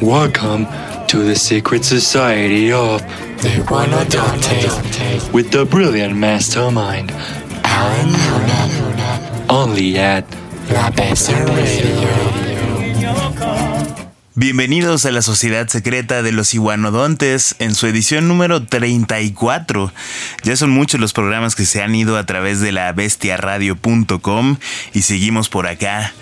Welcome to the secret society of the Iguanodonte with the brilliant mastermind Alan Luna. only at La Besa Radio. Bienvenidos a la Sociedad Secreta de los Iguanodontes en su edición número 34. Ya son muchos los programas que se han ido a través de la bestiaradio.com y seguimos por acá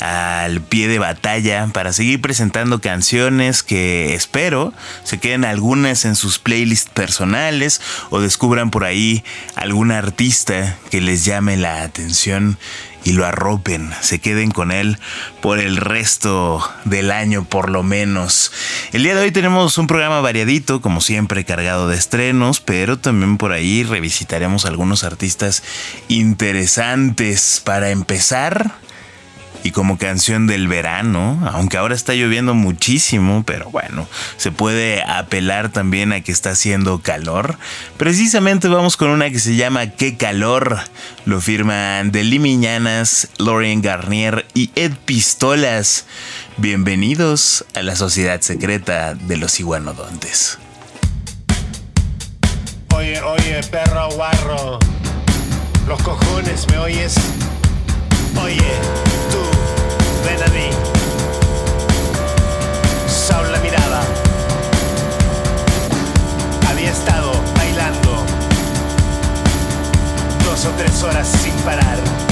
al pie de batalla para seguir presentando canciones que espero se queden algunas en sus playlists personales o descubran por ahí algún artista que les llame la atención y lo arropen, se queden con él por el resto del año por lo menos. El día de hoy tenemos un programa variadito, como siempre cargado de estrenos, pero también por ahí revisitaremos algunos artistas interesantes. Para empezar, y como canción del verano, aunque ahora está lloviendo muchísimo, pero bueno, se puede apelar también a que está haciendo calor. Precisamente vamos con una que se llama Qué calor. Lo firman Deli Miñanas, Lorien Garnier y Ed Pistolas. Bienvenidos a la sociedad secreta de los iguanodontes. Oye, oye, perro guarro, los cojones, ¿me oyes? Oye, ven a mí. Saul la mirada. Había estado bailando dos o tres horas sin parar.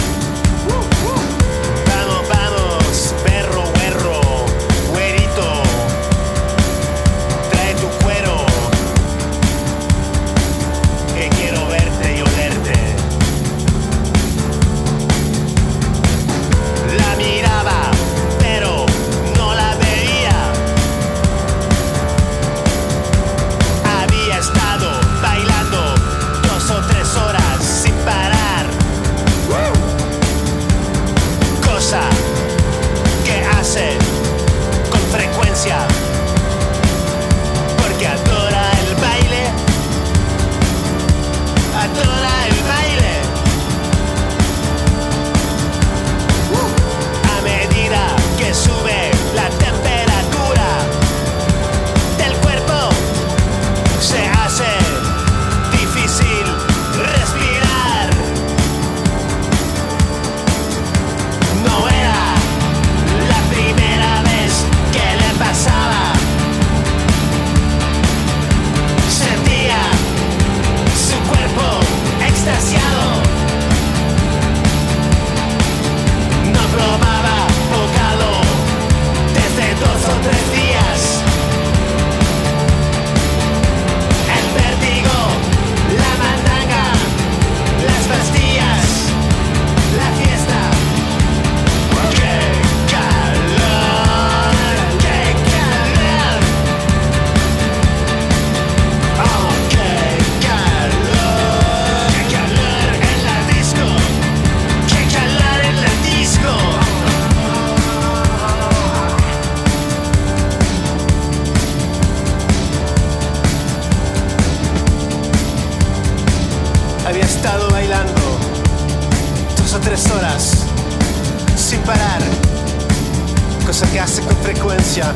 Con frecuencia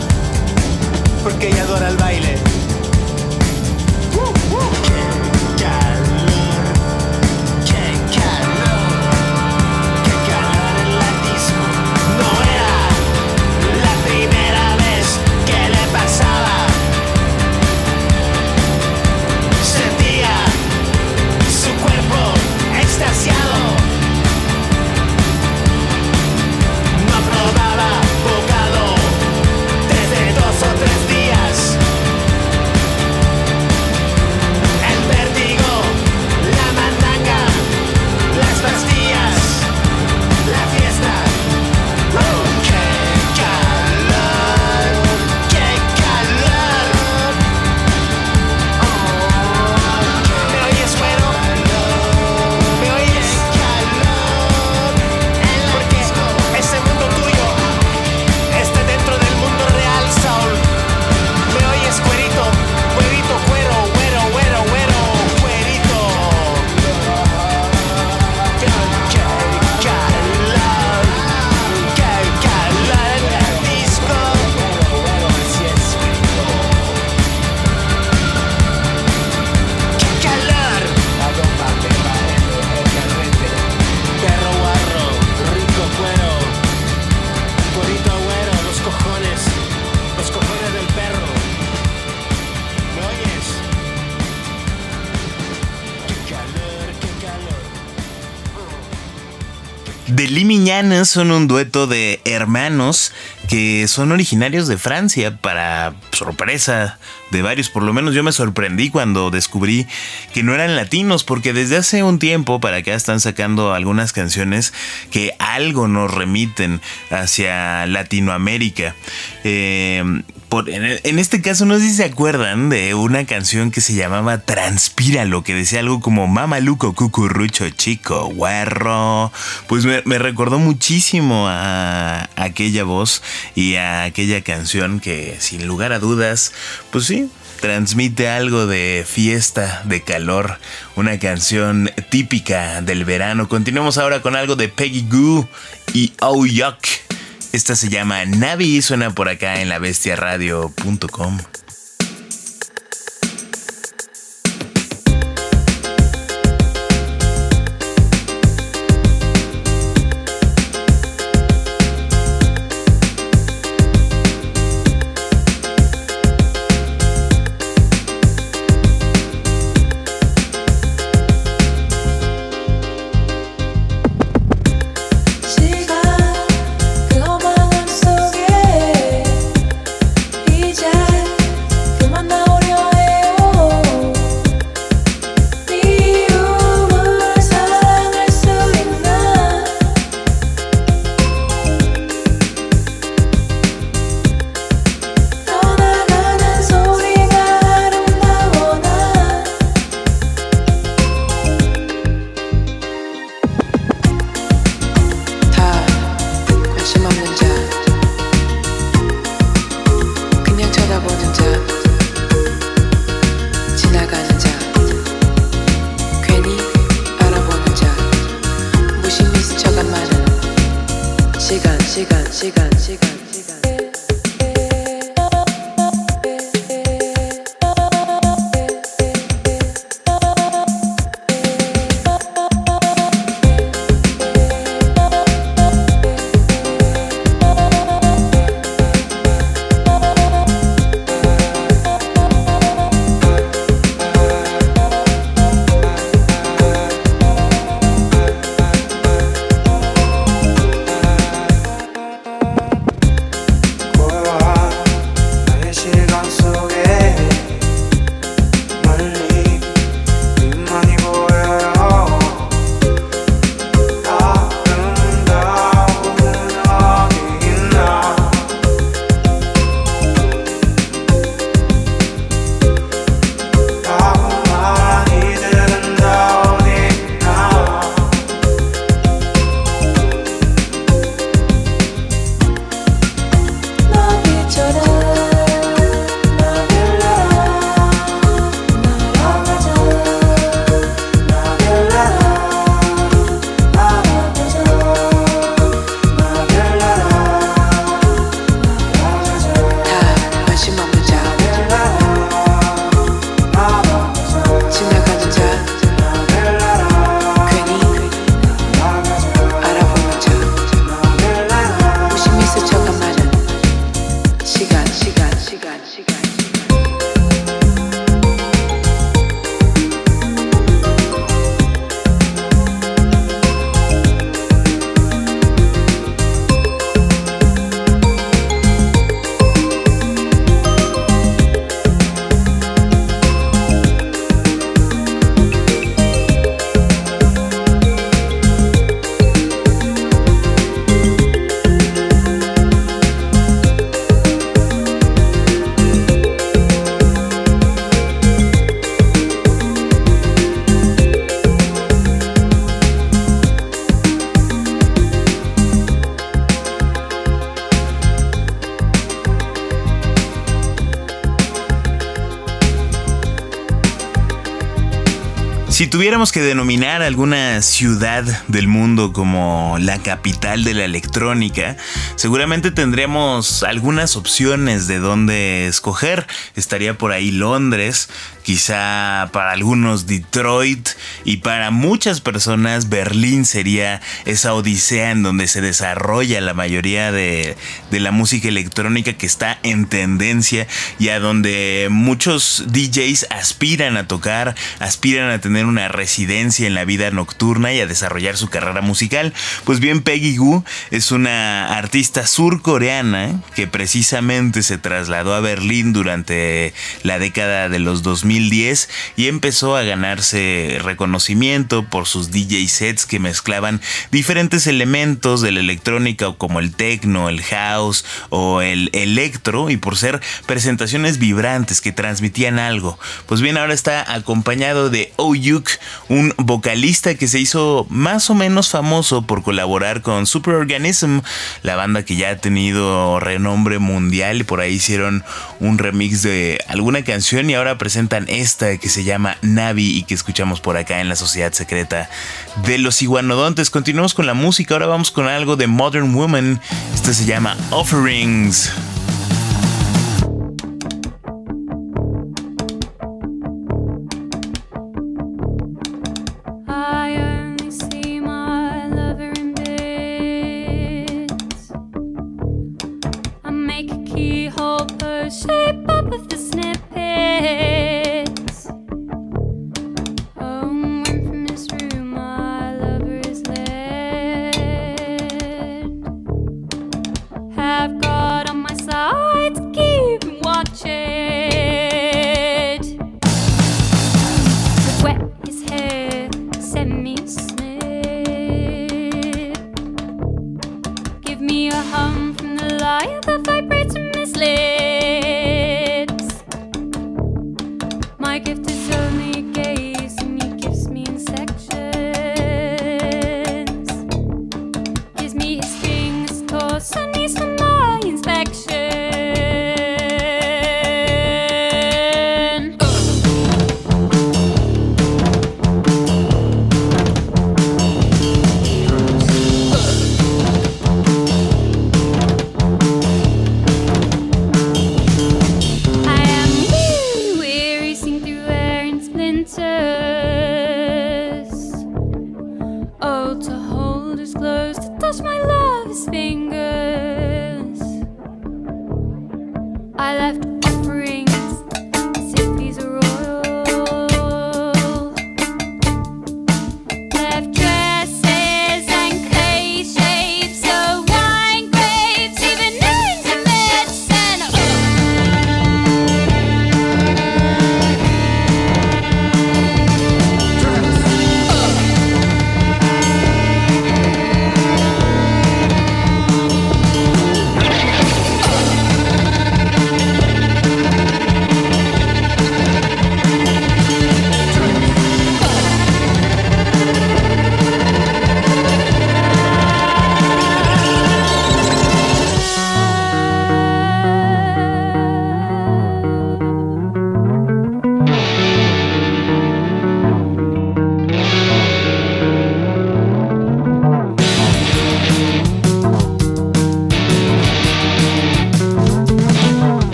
porque ella adora el baile. Son un dueto de hermanos que son originarios de Francia para sorpresa de varios, por lo menos yo me sorprendí cuando descubrí que no eran latinos, porque desde hace un tiempo para acá están sacando algunas canciones que algo nos remiten hacia Latinoamérica. Eh, en, este caso, no sé si se acuerdan de una canción que se llamaba Transpíralo, que decía algo como Mamaluco, cucurrucho, chico, guerro. Pues me, me recordó muchísimo a aquella voz y a aquella canción que, sin lugar a dudas, pues sí, transmite algo de fiesta, de calor, una canción típica del verano. Continuamos ahora con algo de Peggy Goo y Oh Yuck. Esta se llama Navi y suena por acá en la bestiaradio.com. 시간 시간 시간 시간. Tuviéramos que denominar alguna ciudad del mundo como la capital de la electrónica, seguramente tendríamos algunas opciones de dónde escoger. Estaría por ahí Londres, quizá para algunos Detroit y para muchas personas Berlín sería esa odisea en donde se desarrolla la mayoría de, de la música electrónica que está en tendencia y a donde muchos DJs aspiran a tocar, aspiran a tener una residencia en la vida nocturna y a desarrollar su carrera musical. Pues bien, Peggy Goo es una artista surcoreana que precisamente se trasladó a Berlín durante la década de los 2010 y empezó a ganarse reconocimiento por sus DJ sets que mezclaban diferentes elementos de la electrónica como el techno, el house o el electro y por ser presentaciones vibrantes que transmitían algo. Pues bien, ahora está acompañado de Oyuk, un vocalista que se hizo más o menos famoso por colaborar con Superorganism, la banda que ya ha tenido renombre mundial y por ahí hicieron un remix de alguna canción y ahora presentan esta que se llama Navi y que escuchamos por acá en la Sociedad Secreta de los Iguanodontes. Continuamos con la música, ahora vamos con algo de Modern Woman. Este se llama Offerings.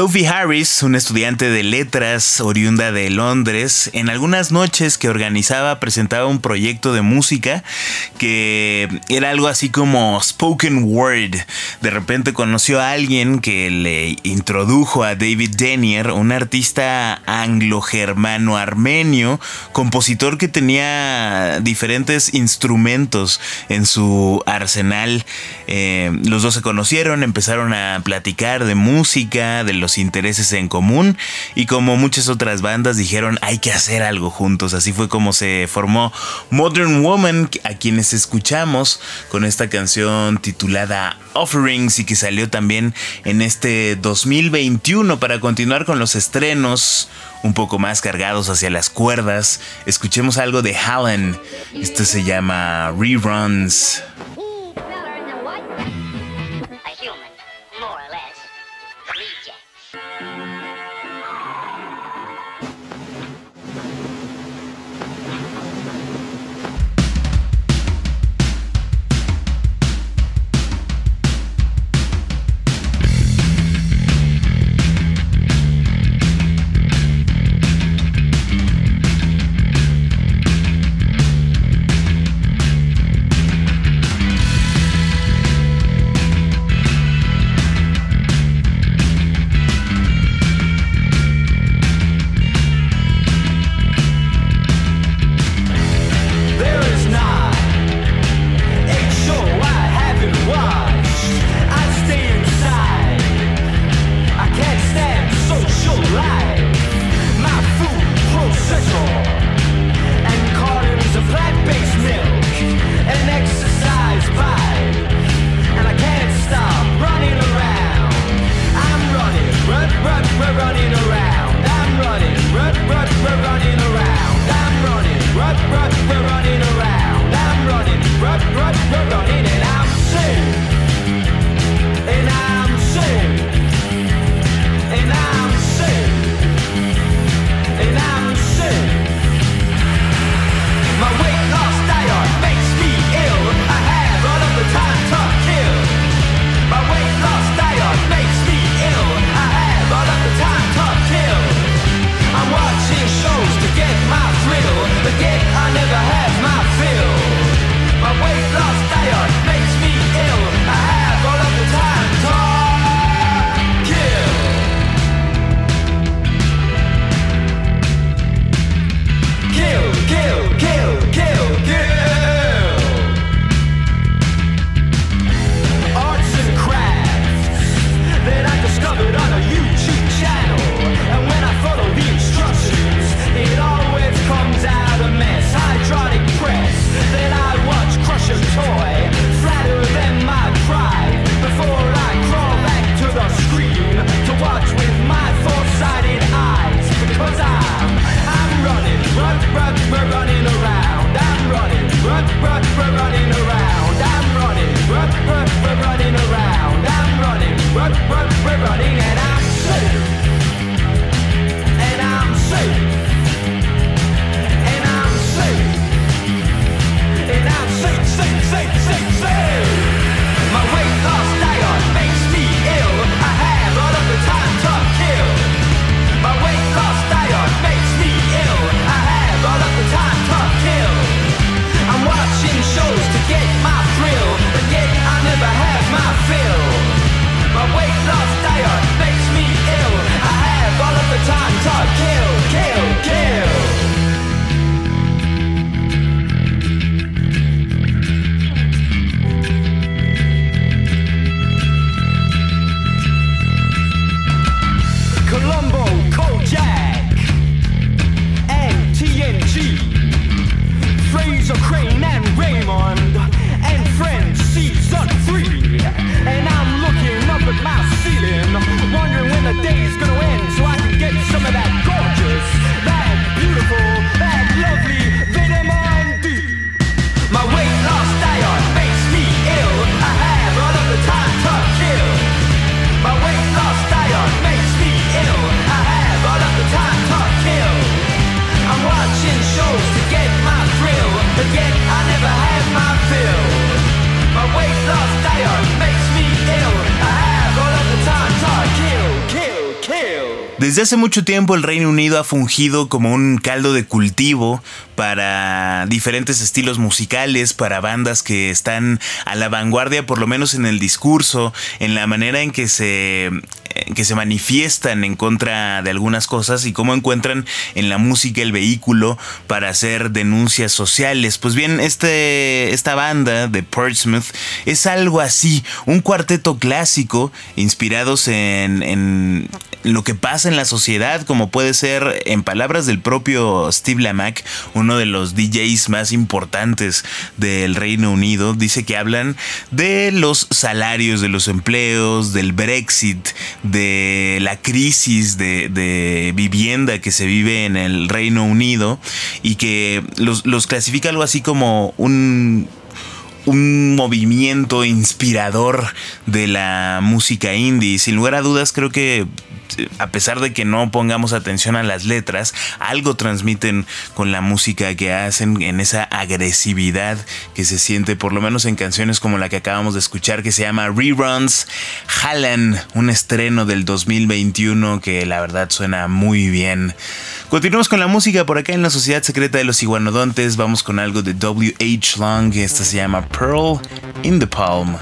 Sophie Harris, una estudiante de letras oriunda de Londres, en algunas noches que organizaba presentaba un proyecto de música que era algo así como spoken word. De repente conoció a alguien que le introdujo a David Denier, un artista anglo-germano armenio, compositor que tenía diferentes instrumentos en su arsenal. Eh, los dos se conocieron, empezaron a platicar de música, de los intereses en común y como muchas otras bandas dijeron hay que hacer algo juntos. Así fue como se formó Modern Woman, a quienes escuchamos con esta canción titulada Offerings y que salió también en este 2021 para continuar con los estrenos un poco más cargados hacia las cuerdas. Escuchemos algo de Hallen. Esto se llama Reruns. Desde hace mucho tiempo el Reino Unido ha fungido como un caldo de cultivo para diferentes estilos musicales, para bandas que están a la vanguardia, por lo menos en el discurso, en la manera en que se que se manifiestan en contra de algunas cosas y cómo encuentran en la música el vehículo para hacer denuncias sociales. Pues bien, este, esta banda de Portsmouth es algo así, un cuarteto clásico inspirados en, en lo que pasa en la sociedad, como puede ser, en palabras del propio Steve Lamack, uno de los DJs más importantes del Reino Unido, dice que hablan de los salarios, de los empleos, del Brexit, de la crisis de, de vivienda que se vive en el Reino Unido y que los, los clasifica algo así como un un movimiento inspirador de la música indie. Sin lugar a dudas, creo que a pesar de que no pongamos atención a las letras, algo transmiten con la música que hacen en esa agresividad que se siente, por lo menos en canciones como la que acabamos de escuchar, que se llama Reruns Hallan, un estreno del 2021 que la verdad suena muy bien. Continuamos con la música por acá en la Sociedad Secreta de los Iguanodontes. Vamos con algo de W.H. Long. Esta se llama Pearl in the Palm.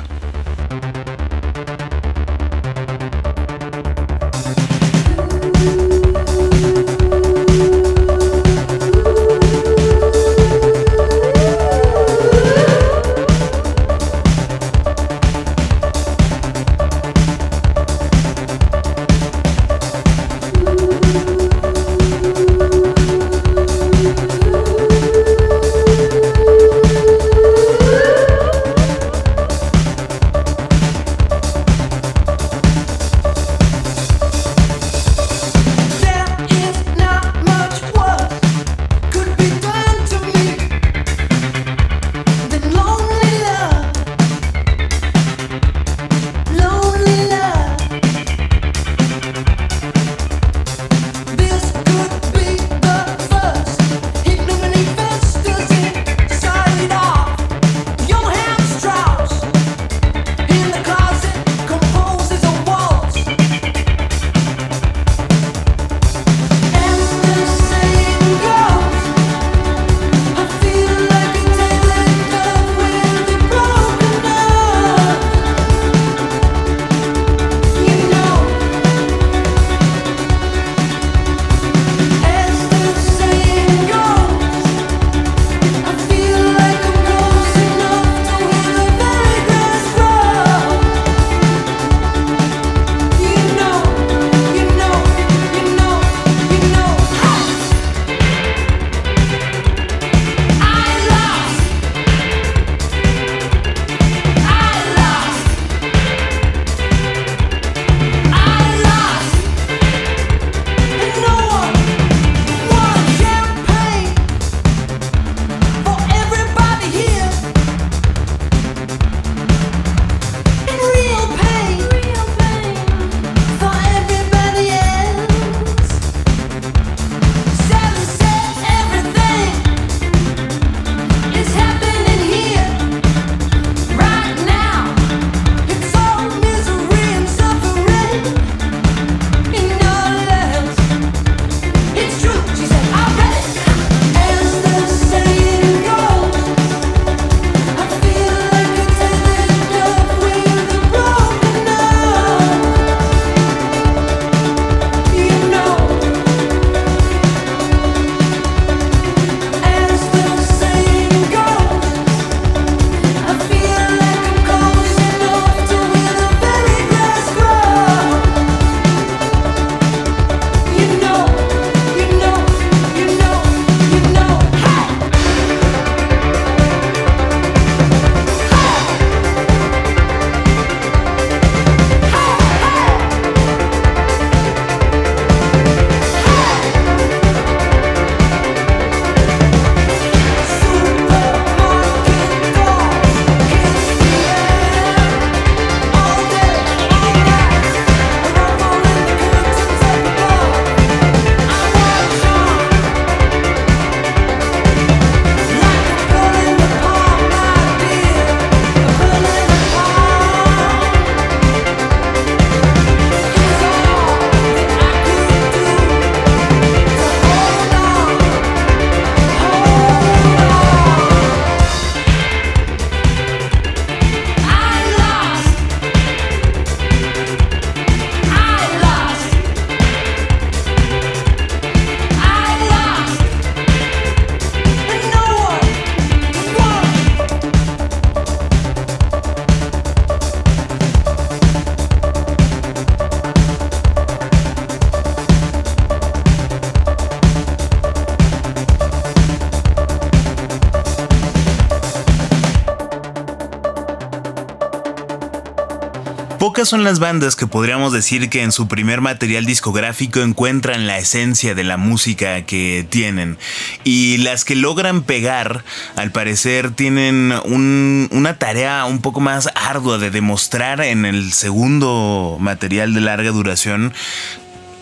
Son las bandas que podríamos decir que en su primer material discográfico encuentran la esencia de la música que tienen. Y las que logran pegar, al parecer, tienen un- una tarea un poco más ardua de demostrar en el segundo material de larga duración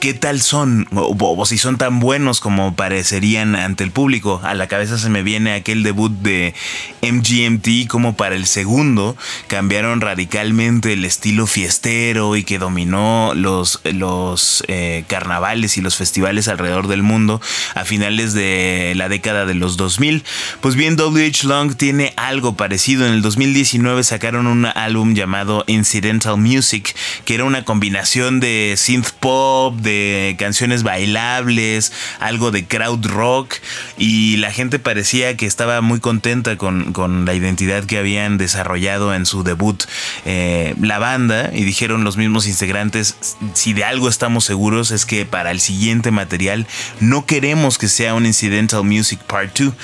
qué tal son o, si son tan buenos como parecerían ante el público. A la cabeza se me viene aquel debut de MGMT como para el segundo cambiaron radicalmente el estilo fiestero y que dominó los, los eh, carnavales y los festivales alrededor del mundo a finales de la década de los 2000. Pues bien, WH Long tiene algo parecido. En el 2019 sacaron un álbum llamado Incidental Music, que era una combinación de synth pop, de canciones bailables, algo de crowd rock, y la gente parecía que estaba muy contenta con, con la identidad que habían desarrollado en su debut eh, la banda, y dijeron los mismos integrantes, si de algo estamos seguros es que para el siguiente material no queremos que sea un Incidental Music Part 2.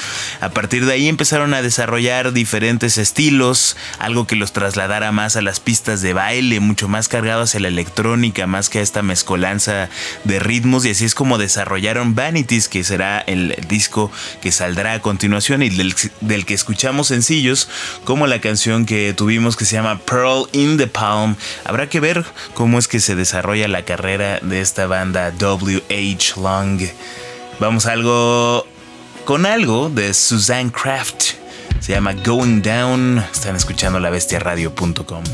A partir de ahí empezaron a desarrollar diferentes estilos, algo que los trasladara más a las pistas de baile, mucho más hacia la electrónica, más que a esta mezcolanza de ritmos, y así es como desarrollaron Vanities, que será el disco que saldrá a continuación y del, del que escuchamos sencillos, como la canción que tuvimos que se llama Pearl in the Palm. Habrá que ver cómo es que se desarrolla la carrera de esta banda WH Long. Vamos a algo con algo de Suzanne Kraft. Se llama Going Down. Están escuchando la bestiaradio.com.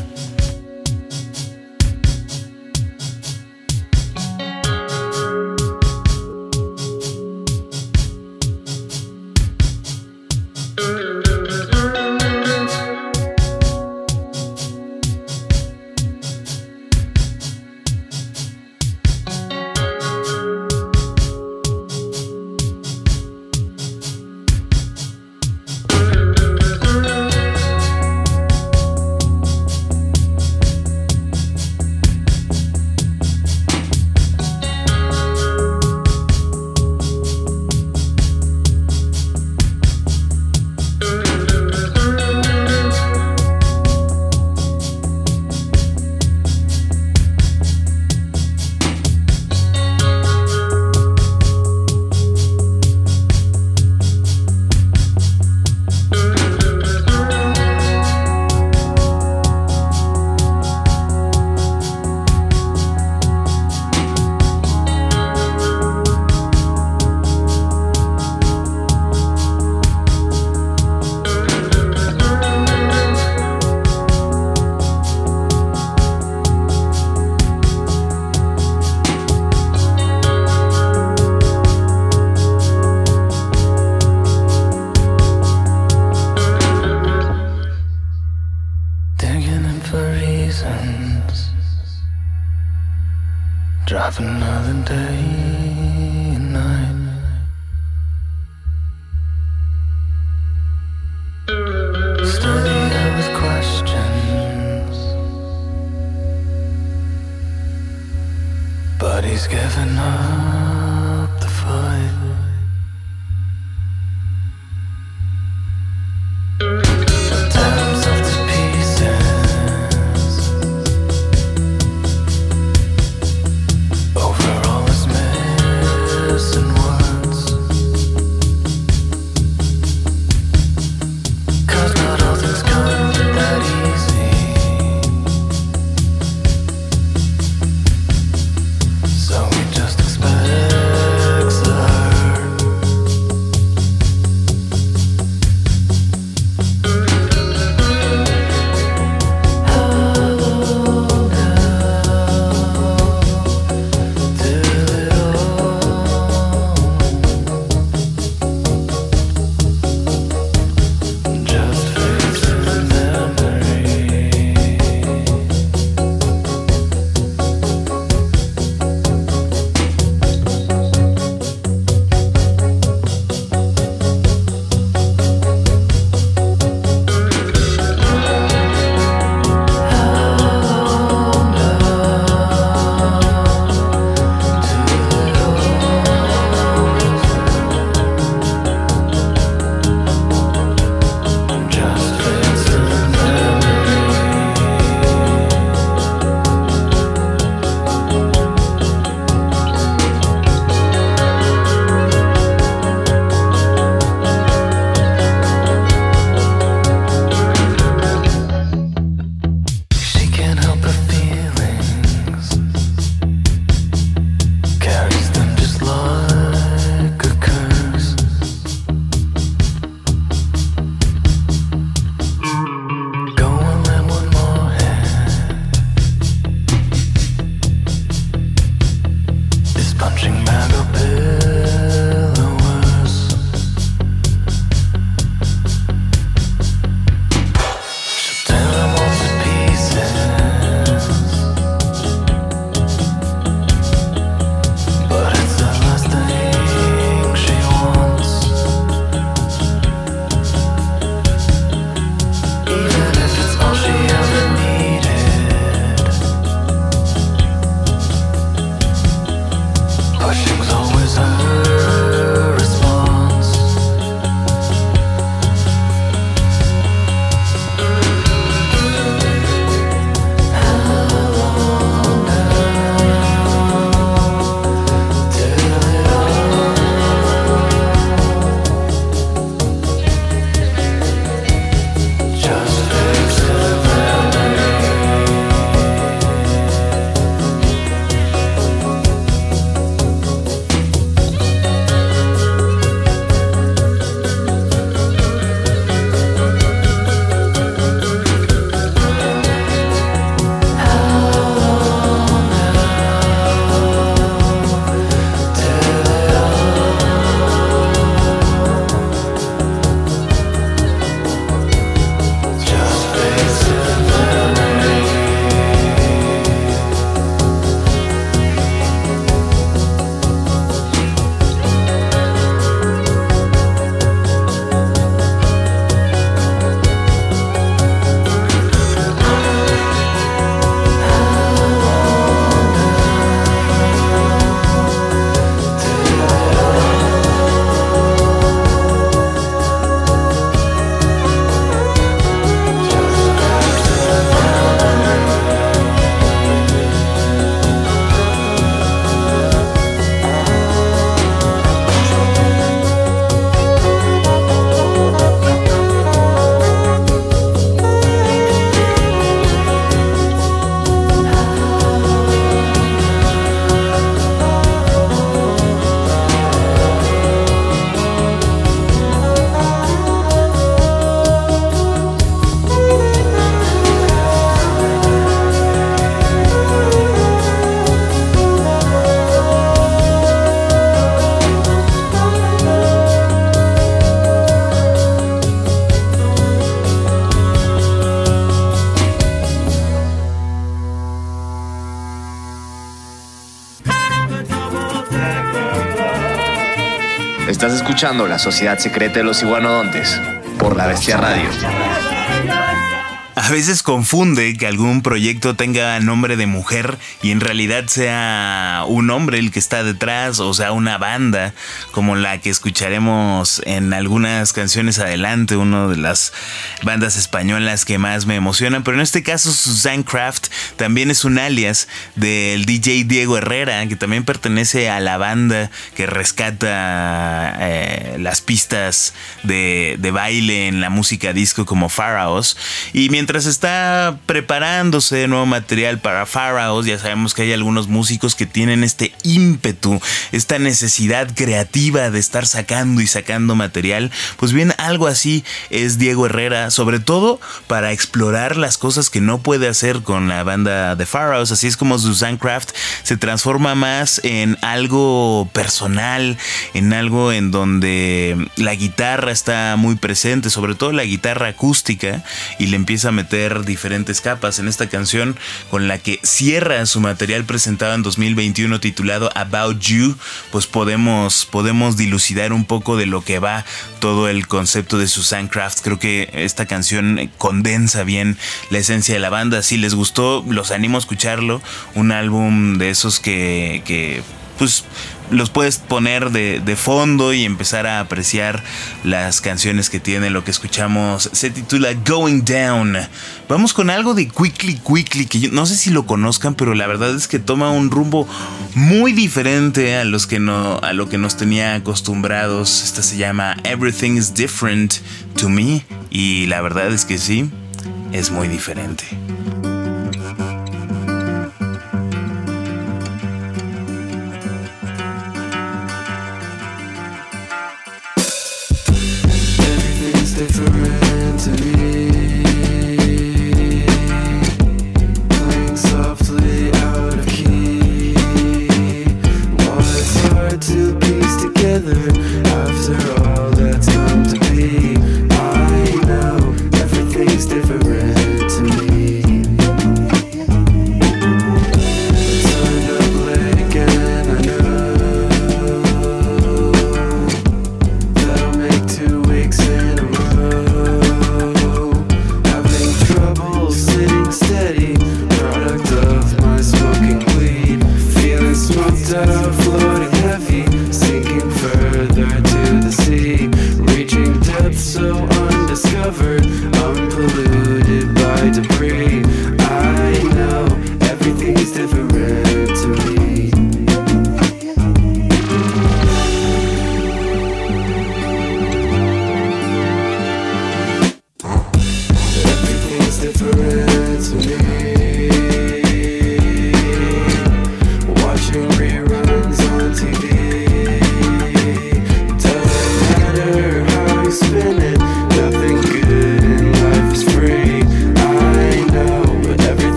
Estás escuchando La Sociedad Secreta de los Iguanodontes por La Bestia Radio. A veces confunde que algún proyecto tenga nombre de mujer y en realidad sea un hombre el que está detrás o sea una banda como la que escucharemos en algunas canciones adelante, una de las bandas españolas que más me emocionan, pero en este caso Suzanne Craft también es un alias del DJ Diego Herrera que también pertenece a la banda que rescata eh, las pistas de, baile en la música disco como Pharaohs. Y mientras está preparándose nuevo material para Pharaohs, ya sabemos que hay algunos músicos que tienen este ímpetu, esta necesidad creativa de estar sacando y sacando material. Pues bien, algo así es Diego Herrera, sobre todo para explorar las cosas que no puede hacer con la banda de Pharaohs. Así es como Suzanne Craft se transforma más en algo personal, en algo en donde la guitarra está muy presente, sobre todo la guitarra acústica, y le empieza a meter diferentes capas en esta canción con la que cierra su material presentado en 2021 titulado About You, pues podemos, podemos dilucidar un poco de lo que va todo el concepto de Susan Craft. Creo que esta canción condensa bien la esencia de la banda. Si les gustó, los animo a escucharlo. Un álbum de esos que, que pues los puedes poner de, de, fondo y empezar a apreciar las canciones que tiene. Lo que escuchamos se titula Going Down. Vamos con algo de Quickly Quickly, que yo no sé si lo conozcan, pero la verdad es que toma un rumbo muy diferente a, los que no, a lo que nos tenía acostumbrados. Esta se llama Everything is Different to Me y la verdad es que sí, es muy diferente. Together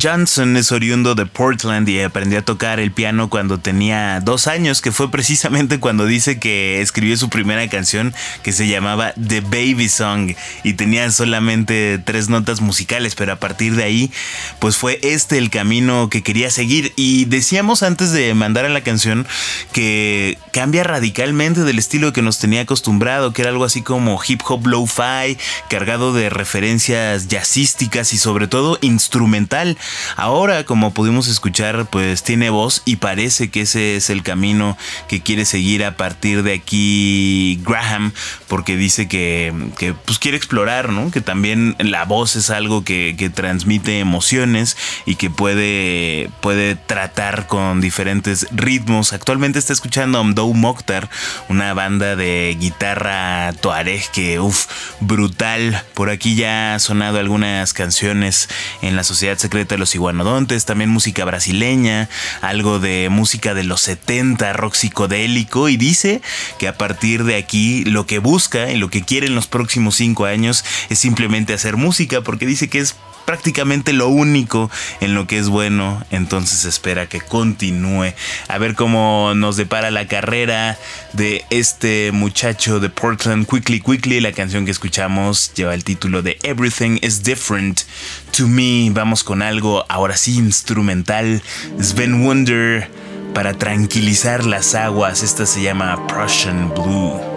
Johnson es oriundo de Portland y aprendió a tocar el piano cuando tenía dos años, que fue precisamente cuando dice que escribió su primera canción que se llamaba The Baby Song y tenía solamente tres notas musicales, pero a partir de ahí, pues fue este el camino que quería seguir. Y decíamos antes de mandar a la canción que cambia radicalmente del estilo que nos tenía acostumbrado, que era algo así como hip hop lo-fi, cargado de referencias jazzísticas y sobre todo instrumental. Ahora, como pudimos escuchar, pues tiene voz y parece que ese es el camino que quiere seguir a partir de aquí Graham, porque dice que, que, pues quiere explorar, ¿no? Que también la voz es algo que, que transmite emociones y que puede, puede tratar con diferentes ritmos. Actualmente está escuchando Mdou Mokhtar, una banda de guitarra tuareg que, uff, brutal. Por aquí ya ha sonado algunas canciones en la Sociedad Secreta de los Iguanodontes, también música brasileña, algo de música de los 70, rock psicodélico, y dice que a partir de aquí lo que busca y lo que quiere en los próximos cinco años es simplemente hacer música, porque dice que es prácticamente lo único en lo que es bueno, entonces espera que continúe. A ver cómo nos depara la carrera de este muchacho de Portland, Quickly Quickly. La canción que escuchamos lleva el título de Everything is Different to Me. Vamos con algo ahora sí instrumental. Sven Wonder para tranquilizar las aguas. Esta se llama Prussian Blue.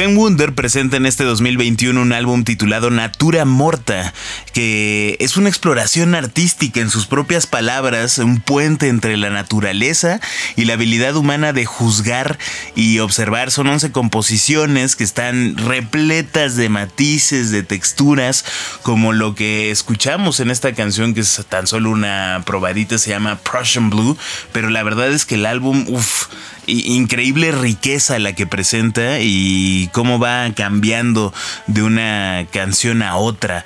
Sven Wunder presenta en este 2021 un álbum titulado Natura Morta, que es una exploración artística en sus propias palabras, un puente entre la naturaleza y la habilidad humana de juzgar y observar. Son 11 composiciones que están repletas de matices, de texturas, como lo que escuchamos en esta canción que es tan solo una probadita, se llama Prussian Blue, pero la verdad es que el álbum, uff, increíble riqueza la que presenta y cómo va cambiando de una canción a otra.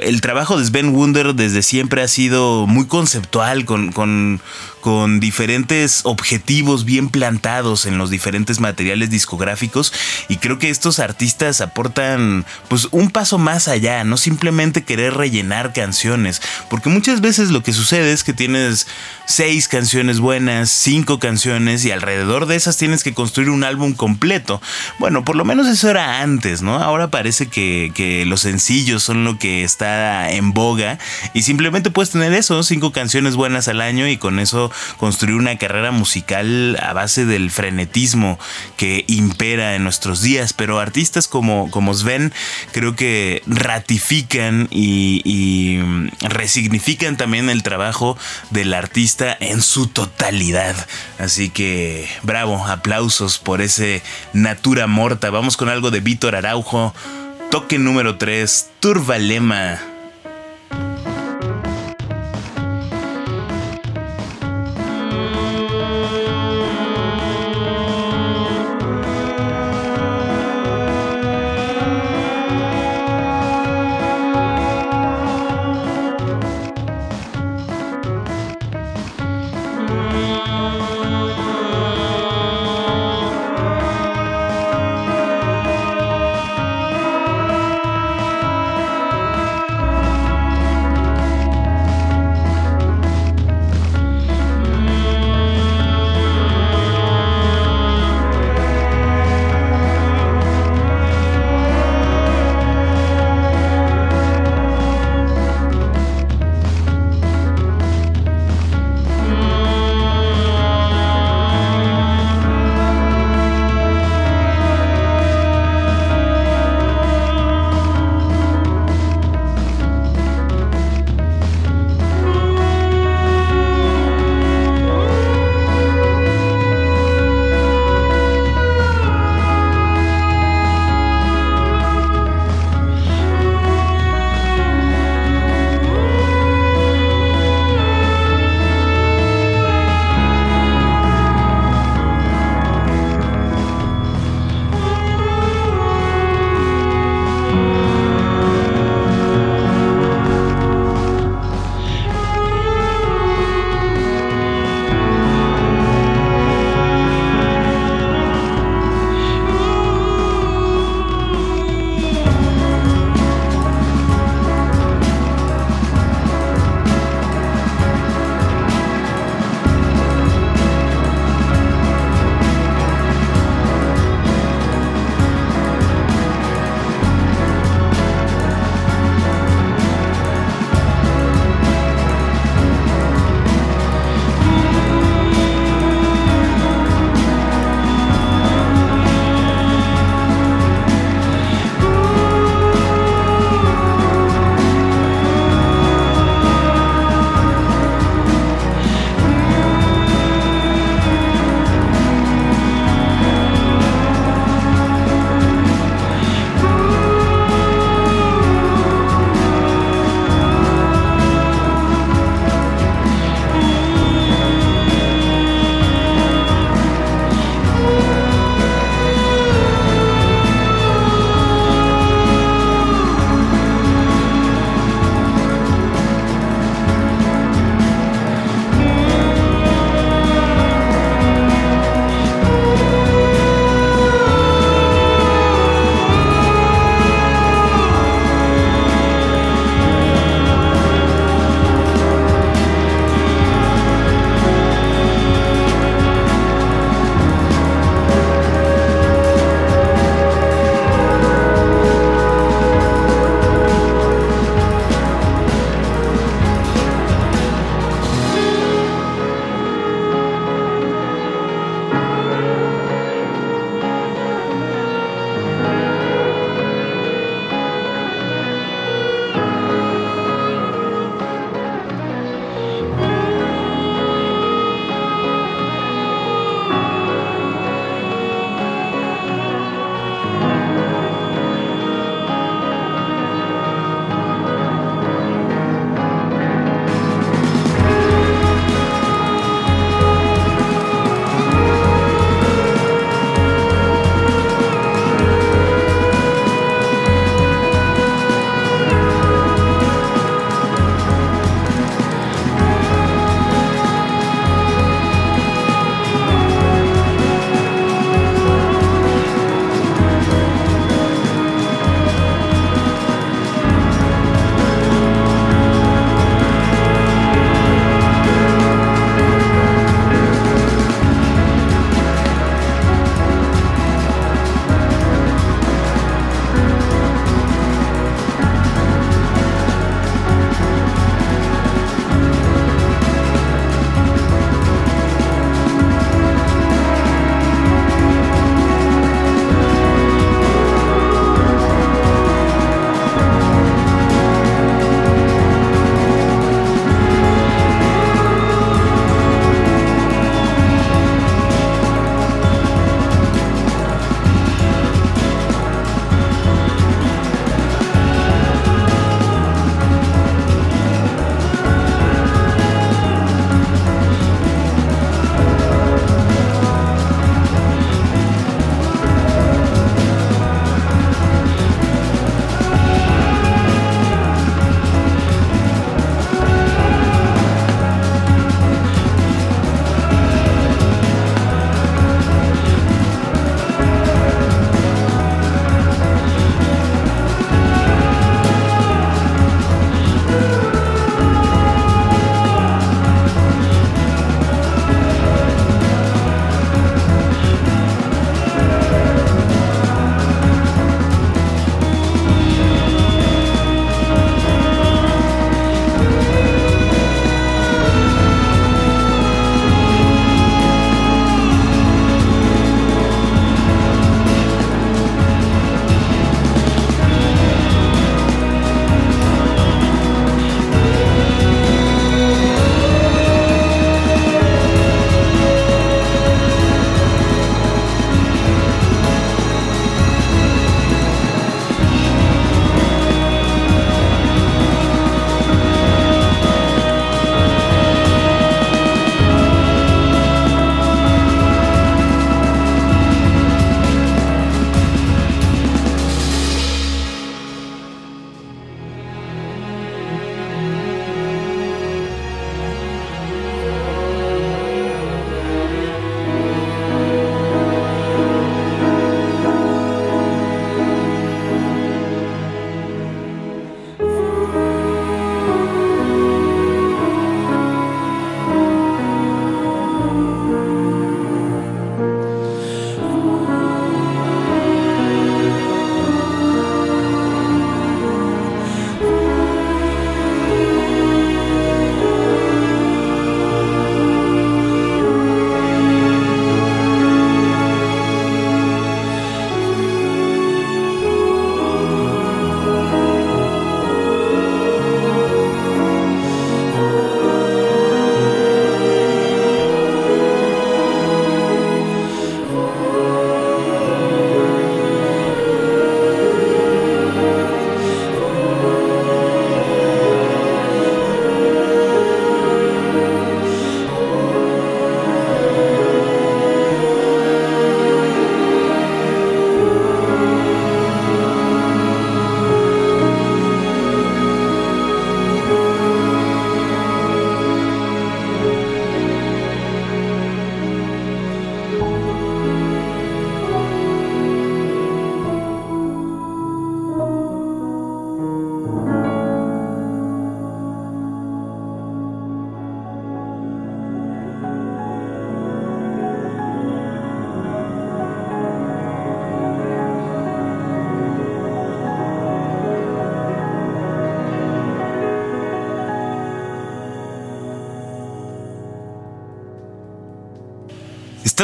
El trabajo de Sven Wunder desde siempre ha sido muy conceptual, con, con, con diferentes objetivos bien plantados en los diferentes materiales discográficos y creo que estos artistas aportan pues un paso más allá, no simplemente querer rellenar canciones, porque muchas veces lo que sucede es que tienes seis canciones buenas, cinco canciones y alrededor de esas tienes que construir un álbum completo. Bueno, por lo menos eso era antes, ¿no? Ahora parece que, que los sencillos son lo que está en boga y simplemente puedes tener eso, cinco canciones buenas al año y con eso construir una carrera musical a base del frenetismo que impera en nuestros días. Pero artistas como, como Sven creo que ratifican y, y resignifican también el trabajo del artista en su totalidad. Así que bravo, aplausos por ese Natura Morta. Vamos con algo de Víctor Araujo. Toque número 3, Turbalema.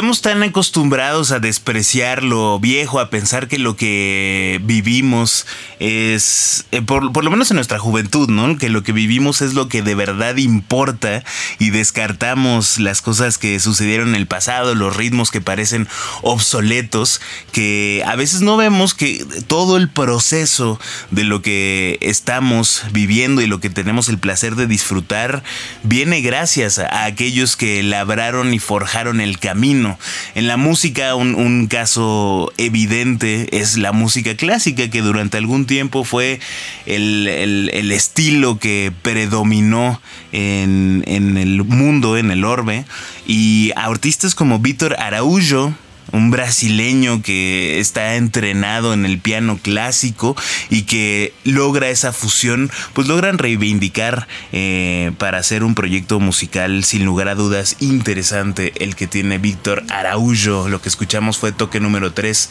Estamos tan acostumbrados a despreciar lo viejo, a pensar que lo que vivimos es, eh, por, por lo menos en nuestra juventud, ¿no? Que lo que vivimos es lo que de verdad importa y descartamos las cosas que sucedieron en el pasado, los ritmos que parecen obsoletos, que a veces no vemos que todo el proceso de lo que estamos viviendo y lo que tenemos el placer de disfrutar viene gracias a aquellos que labraron y forjaron el camino. En la música, un, un caso evidente es la música clásica, que durante algún tiempo fue el, estilo que predominó en, el mundo, en el orbe. Y artistas como Víctor Araújo, un brasileño que está entrenado en el piano clásico y que logra esa fusión, pues logran reivindicar eh, para hacer un proyecto musical sin lugar a dudas interesante el que tiene Víctor Araújo. Lo que escuchamos fue toque número 3,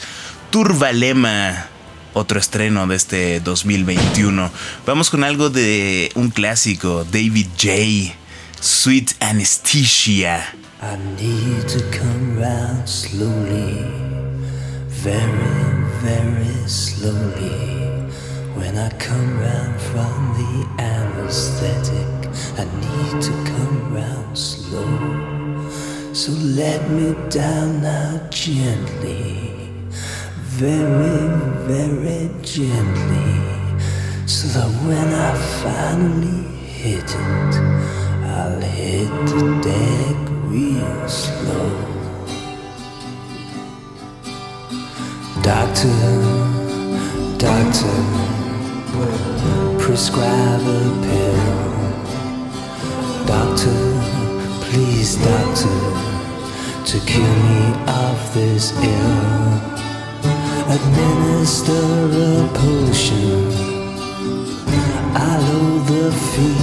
Turbalema. Otro estreno de este 2021. Vamos con algo de un clásico, David J. Sweet Anesthesia. I need to come round slowly, very, very slowly. When I come round from the anesthetic, I need to come round slow. So let me down now gently, very, very gently. So that when I finally hit it, I'll hit the deck real slow. Doctor, doctor, prescribe a pill. Doctor, please, doctor, to cure me of this ill. Administer a potion. I'll owe the fee.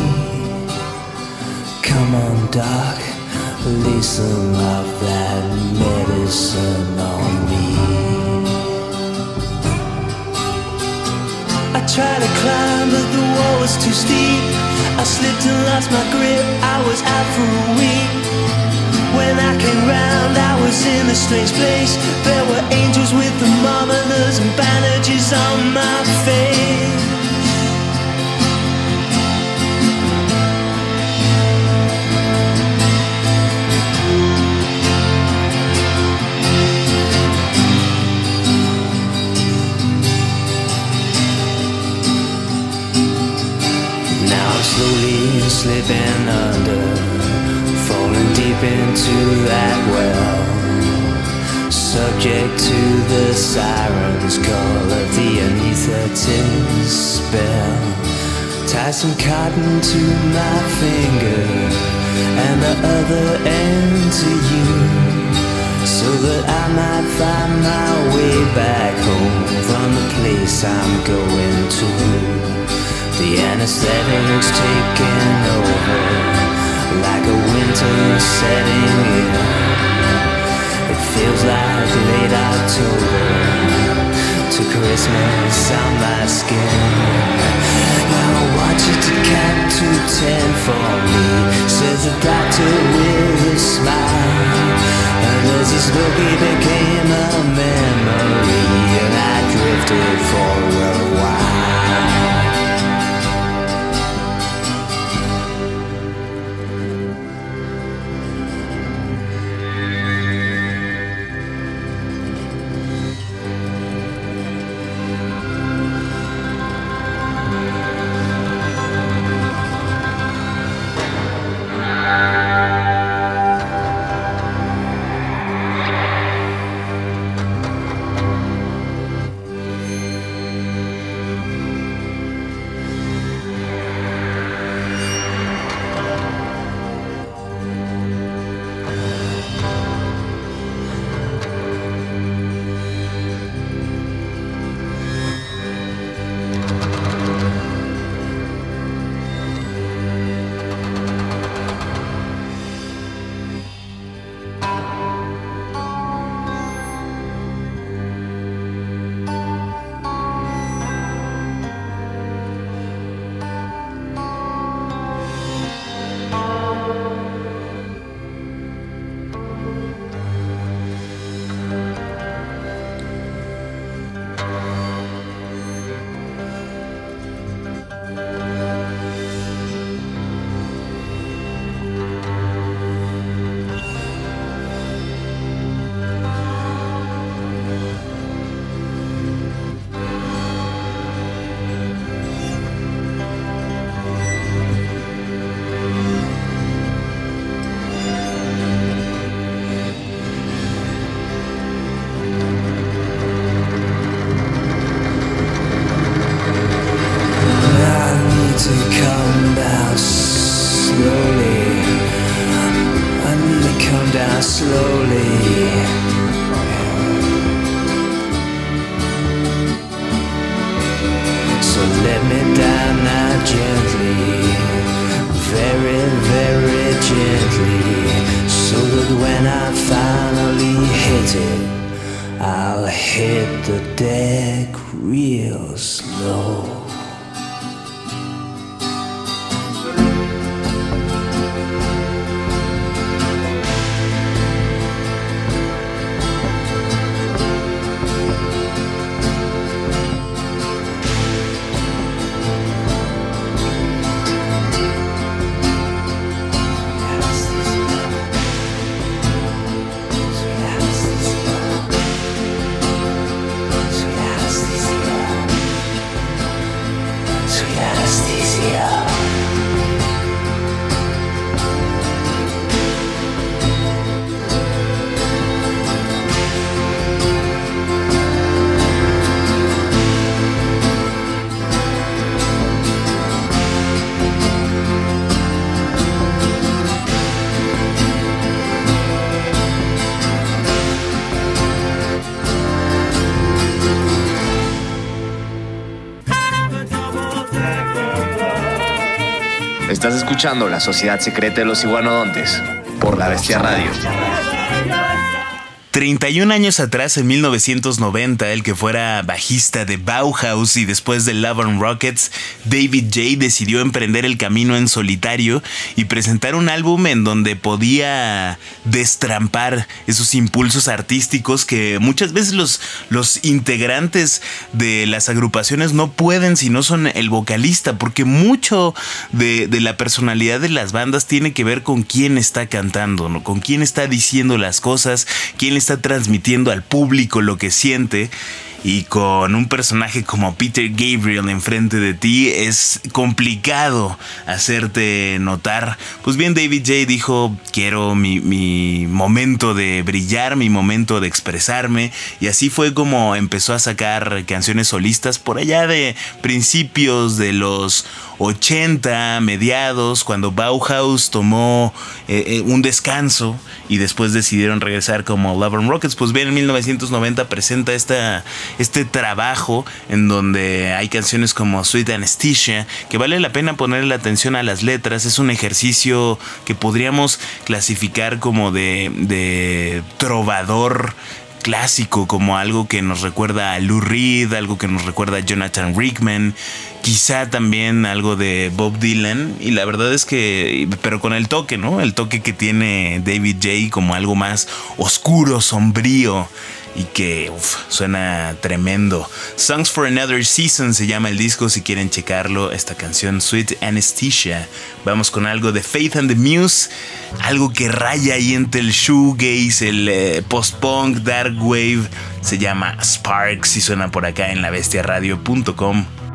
Come on, doc, lay some of that medicine on me. I tried to climb, but the wall was too steep. I slipped and lost my grip. I was out for a week. When I came round, I was in a strange place. There were angels with thermometers and bandages on my face. Now I'm slowly slipping under, deep into that well. Subject to the siren's call of the anesthetist spell. Tie some cotton to my finger and the other end to you, so that I might find my way back home from the place I'm going to. The anesthetic's taking over like a winter setting in. It feels like late October to Christmas on my skin. I want you to count to ten for me, says the doctor with a smile. And as his look, he became a memory, and I drifted for a while. Escuchando La Sociedad Secreta de los Iguanodontes por La Bestia Radio. 31 años atrás, en 1990, el que fuera bajista de Bauhaus y después de Love and Rockets, David J. decidió emprender el camino en solitario y presentar un álbum en donde podía destrampar esos impulsos artísticos que muchas veces los, los integrantes de las agrupaciones no pueden si no son el vocalista, porque mucho de, de la personalidad de las bandas tiene que ver con quién está cantando, ¿no? con quién está diciendo las cosas, quién está transmitiendo al público lo que siente. Y con un personaje como Peter Gabriel enfrente de ti es complicado hacerte notar. Pues bien, David J dijo, quiero mi, mi momento de brillar, mi momento de expresarme. Y así fue como empezó a sacar canciones solistas por allá de principios de los 80, mediados, cuando Bauhaus tomó eh, eh, un descanso y después decidieron regresar como Love and Rockets. Pues bien, en 1990 presenta esta, este trabajo en donde hay canciones como Sweet Anesthesia, que vale la pena ponerle atención a las letras. Es un ejercicio que podríamos clasificar como de, de trovador clásico, como algo que nos recuerda a Lou Reed, algo que nos recuerda a Jonathan Rickman, quizá también algo de Bob Dylan, y la verdad es que, pero con el toque, ¿no? El toque que tiene David J como algo más oscuro, sombrío. Y que uf, suena tremendo. Songs for Another Season se llama el disco. Si quieren checarlo, esta canción Sweet Anesthesia. Vamos con algo de Faith and the Muse. Algo que raya ahí entre el shoegaze, el eh, post-punk, dark wave. Se llama Sparks y suena por acá en labestiaradio.com. Sweet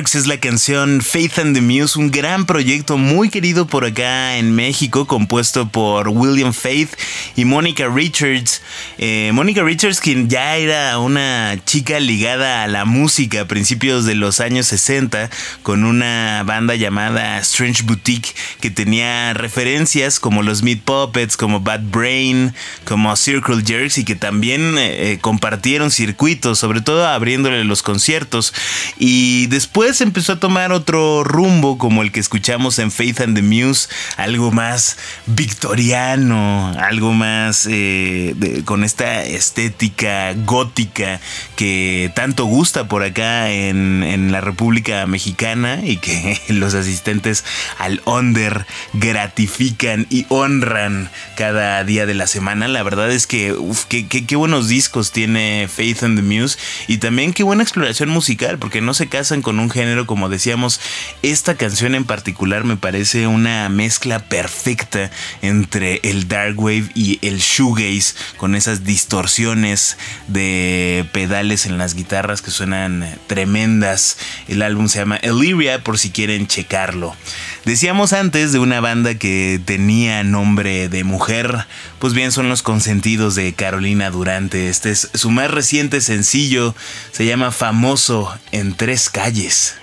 Es la canción Faith and the Muse, un gran proyecto muy querido por acá en México, compuesto por William Faith y Monica Richards. Eh, Monica Richards, quien ya era una chica ligada a la música a principios de los años 60, con una banda llamada Strange Boutique, que tenía referencias como los Meat Puppets, como Bad Brain, como Circle Jerks, y que también eh, compartieron circuitos, sobre todo abriéndole los conciertos. Y después empezó a tomar otro rumbo como el que escuchamos en Faith and the Muse, algo más victoriano, algo más eh, de- con esta estética gótica que tanto gusta por acá en, en la República Mexicana y que los asistentes al Under gratifican y honran cada día de la semana. La verdad es que qué, qué- qué buenos discos tiene Faith and the Muse y también qué buena exploración musical porque no se casan con un género como decíamos. Esta canción en particular me parece una mezcla perfecta entre el dark wave y el shoegaze con esas distorsiones de pedales en las guitarras que suenan tremendas. El álbum se llama Illyria por si quieren checarlo. Decíamos antes de una banda que tenía nombre de mujer, pues bien son los consentidos de Carolina Durante. Este es su más reciente sencillo, se llama Famoso en tres calles.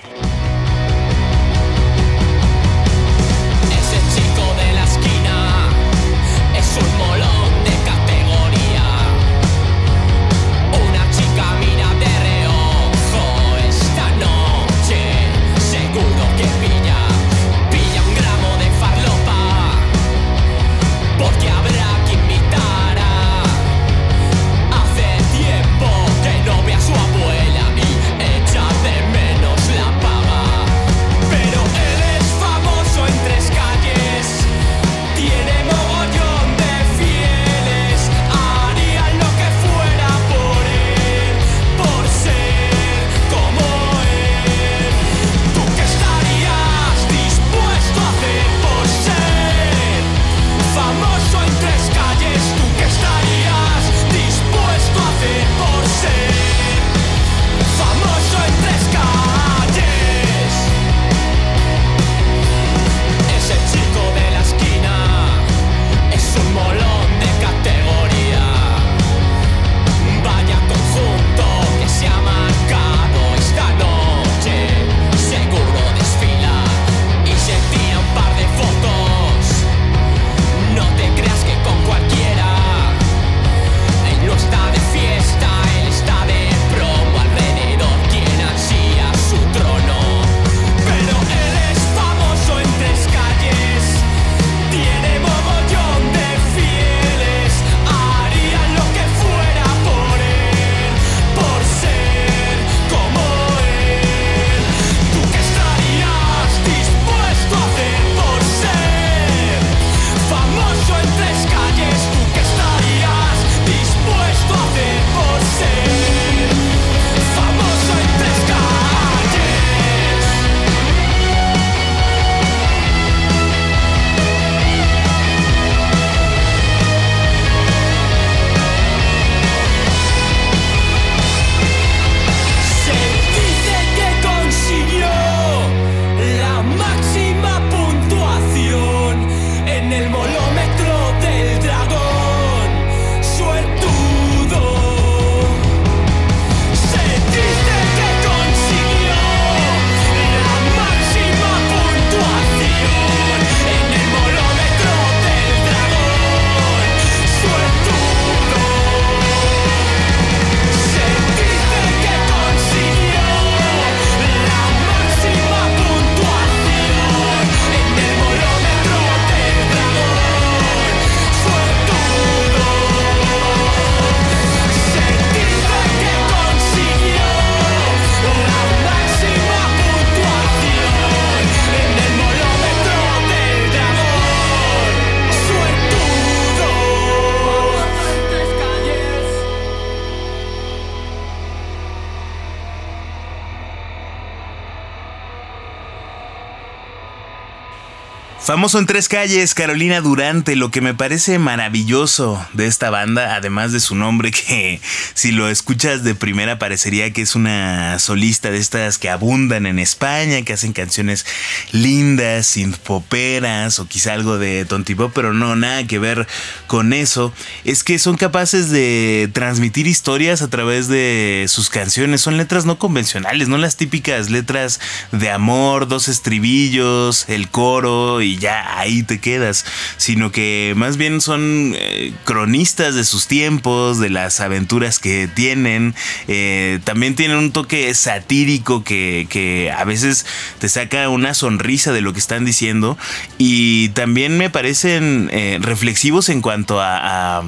Famoso en tres calles, Carolina Durante, lo que me parece maravilloso de esta banda, además de su nombre, que si lo escuchas de primera parecería que es una solista de estas que abundan en España, que hacen canciones lindas, sin poperas o quizá algo de tontipop, pero no, nada que ver con eso. Es que son capaces de transmitir historias a través de sus canciones, son letras no convencionales, no las típicas letras de amor, dos estribillos, el coro y ya ahí te quedas, sino que más bien son eh, cronistas de sus tiempos, de las aventuras que tienen, eh, también tienen un toque satírico que, que a veces te saca una sonrisa de lo que están diciendo y también me parecen eh, reflexivos en cuanto a, a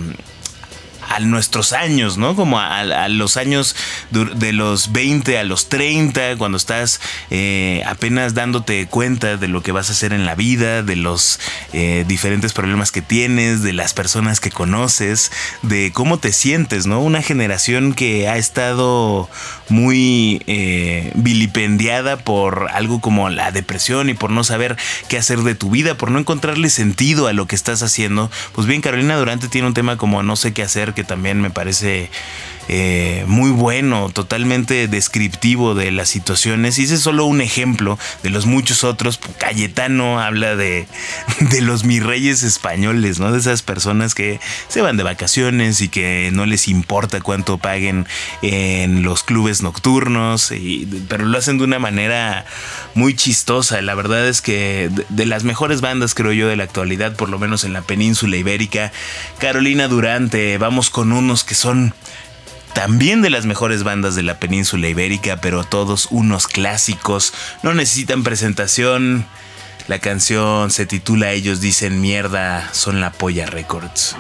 a nuestros años, ¿no? Como a, los años de los 20 a los 30, cuando estás eh, apenas dándote cuenta de lo que vas a hacer en la vida, de los eh, diferentes problemas que tienes, de las personas que conoces, de cómo te sientes, ¿no? Una generación que ha estado muy eh, vilipendiada por algo como la depresión y por no saber qué hacer de tu vida, por no encontrarle sentido a lo que estás haciendo. Pues bien, Carolina Durante tiene un tema como no sé qué hacer, que también me parece eh, muy bueno, totalmente descriptivo de las situaciones. Y ese es solo un ejemplo de los muchos otros. Cayetano habla de, de los mis reyes españoles, ¿no? De esas personas que se van de vacaciones y que no les importa cuánto paguen en los clubes nocturnos, pero lo hacen de una manera muy chistosa. La verdad es que de las mejores bandas, creo yo, de la actualidad, por lo menos en la península ibérica, Carolina Durante, vamos con unos que son también de las mejores bandas de la península ibérica, pero todos unos clásicos, no necesitan presentación. La canción se titula Ellos dicen mierda, son la polla records.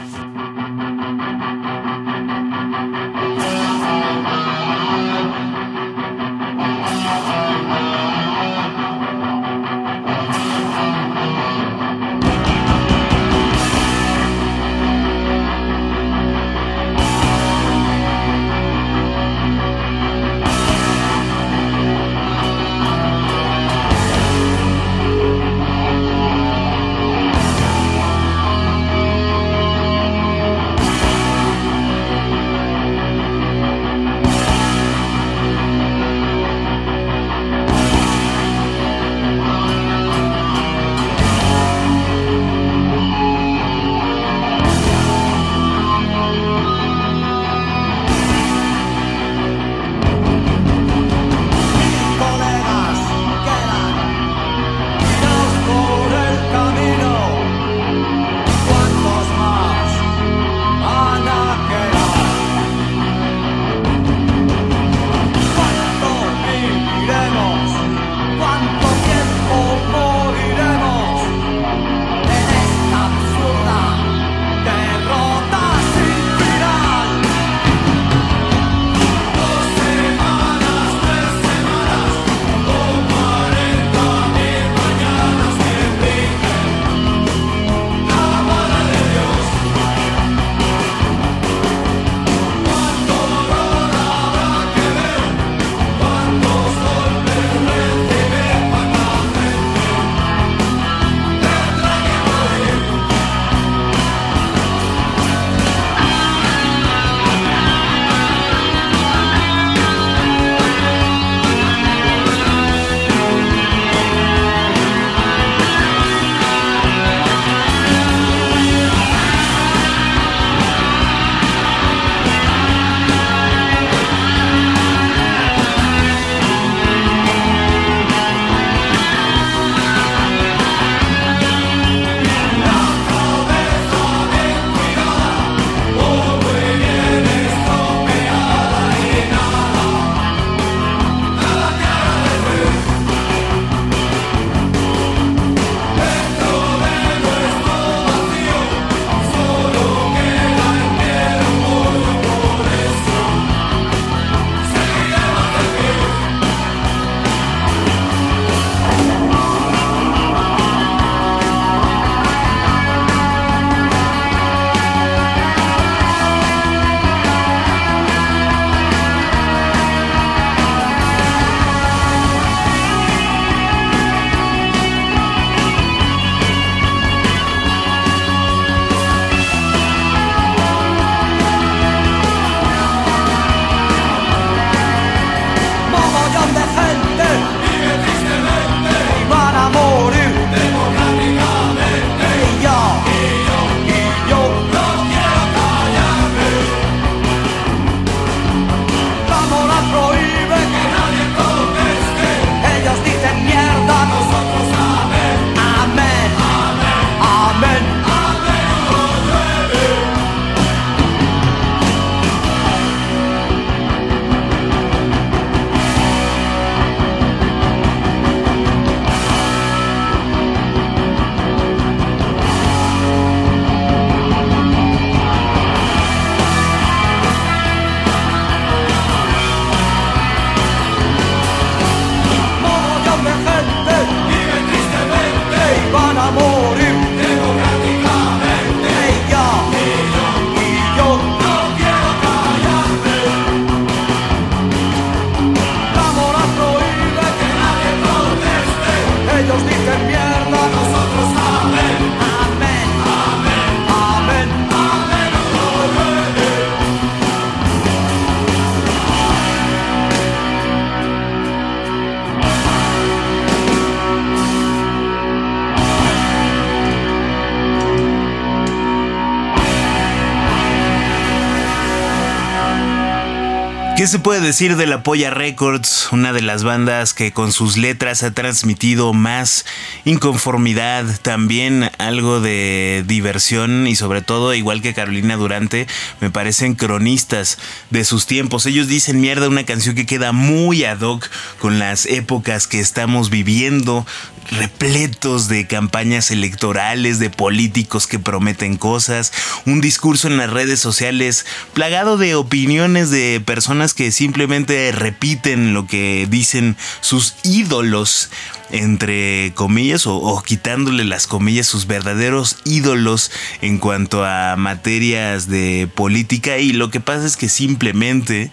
Se puede decir de la Polla Records? Una de las bandas que con sus letras ha transmitido más inconformidad, también algo de diversión y sobre todo, igual que Carolina Durante, me parecen cronistas de sus tiempos. Ellos dicen mierda, una canción que queda muy ad hoc con las épocas que estamos viviendo, repletos de campañas electorales, de políticos que prometen cosas, un discurso en las redes sociales plagado de opiniones de personas que simplemente repiten lo que dicen sus ídolos, entre comillas, o, quitándole las comillas, sus verdaderos ídolos en cuanto a materias de política. Y lo que pasa es que simplemente...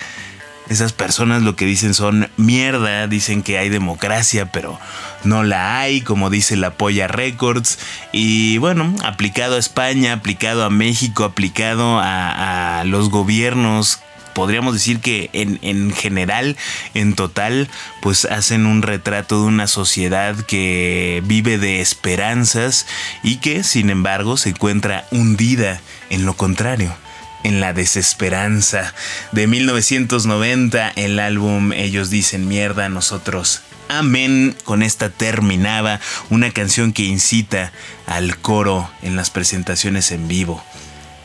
Esas personas lo que dicen son mierda, dicen que hay democracia, pero no la hay, como dice la Polla Records. Y bueno, aplicado a España, aplicado a México, aplicado a, los gobiernos podríamos decir que en, en, general, en total, pues hacen un retrato de una sociedad que vive de esperanzas y que, sin embargo, se encuentra hundida en lo contrario. En la desesperanza de 1990, el álbum Ellos dicen mierda, nosotros Amén. Con esta terminaba una canción que incita al coro en las presentaciones en vivo.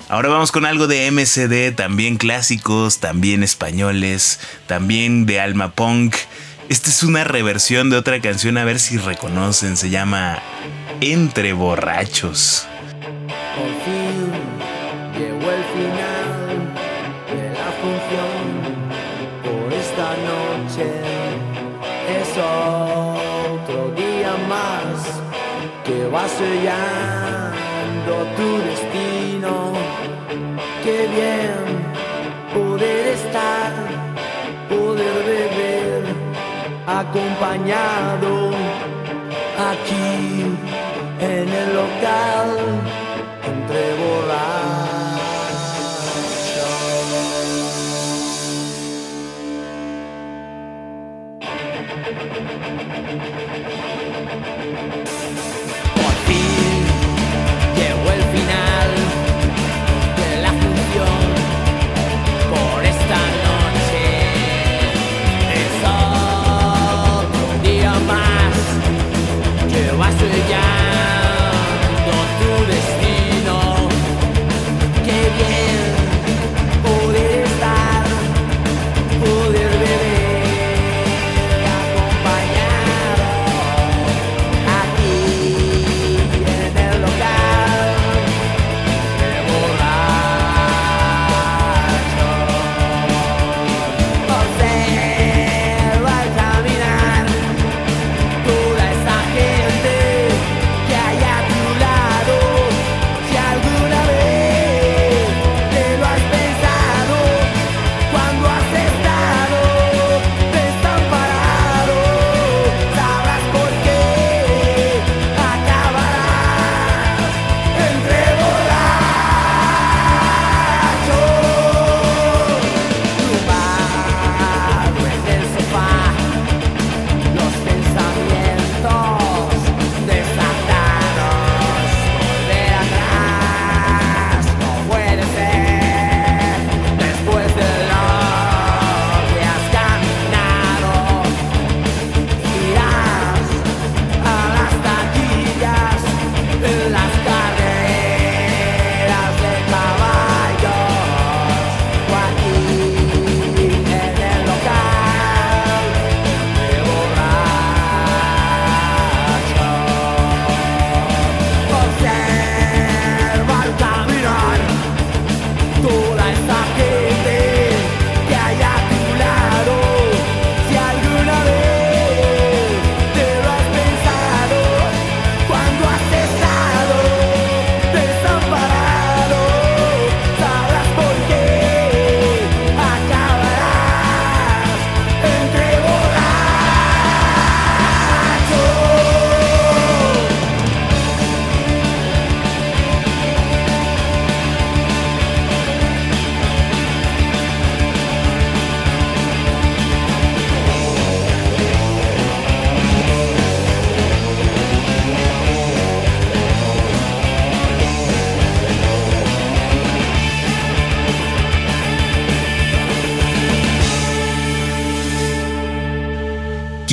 Ahora vamos con algo de MCD, también clásicos, también españoles, también de Alma Punk. Esta es una reversión de otra canción, a ver si reconocen, se llama Entre Borrachos. Va sellando tu destino. Qué bien poder estar, poder beber acompañado aquí en el local entre llegó el final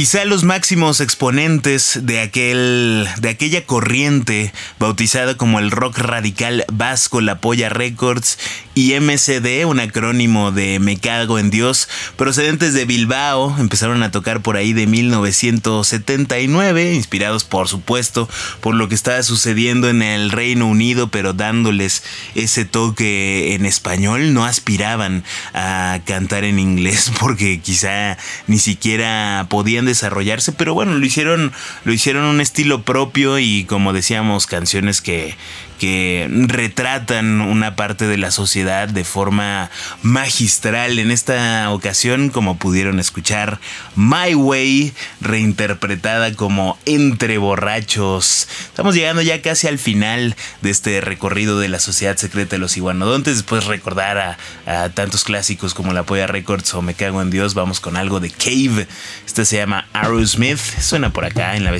Quizá los máximos exponentes de aquel de aquella corriente bautizada como el rock radical vasco La Polla Records y MCD, un acrónimo de Me cago en Dios, procedentes de Bilbao, empezaron a tocar por ahí de 1979, inspirados por supuesto por lo que estaba sucediendo en el Reino Unido, pero dándoles ese toque en español, no aspiraban a cantar en inglés porque quizá ni siquiera podían desarrollarse, pero bueno, lo hicieron lo hicieron un estilo propio y como decíamos, canciones que que retratan una parte de la sociedad de forma magistral. En esta ocasión, como pudieron escuchar, My Way, reinterpretada como Entre Borrachos. Estamos llegando ya casi al final de este recorrido de la sociedad secreta de los iguanodontes. Después recordar a, tantos clásicos como La Polla Records o Me Cago en Dios, vamos con algo de Cave. Este se llama Aerosmith. Suena por acá en la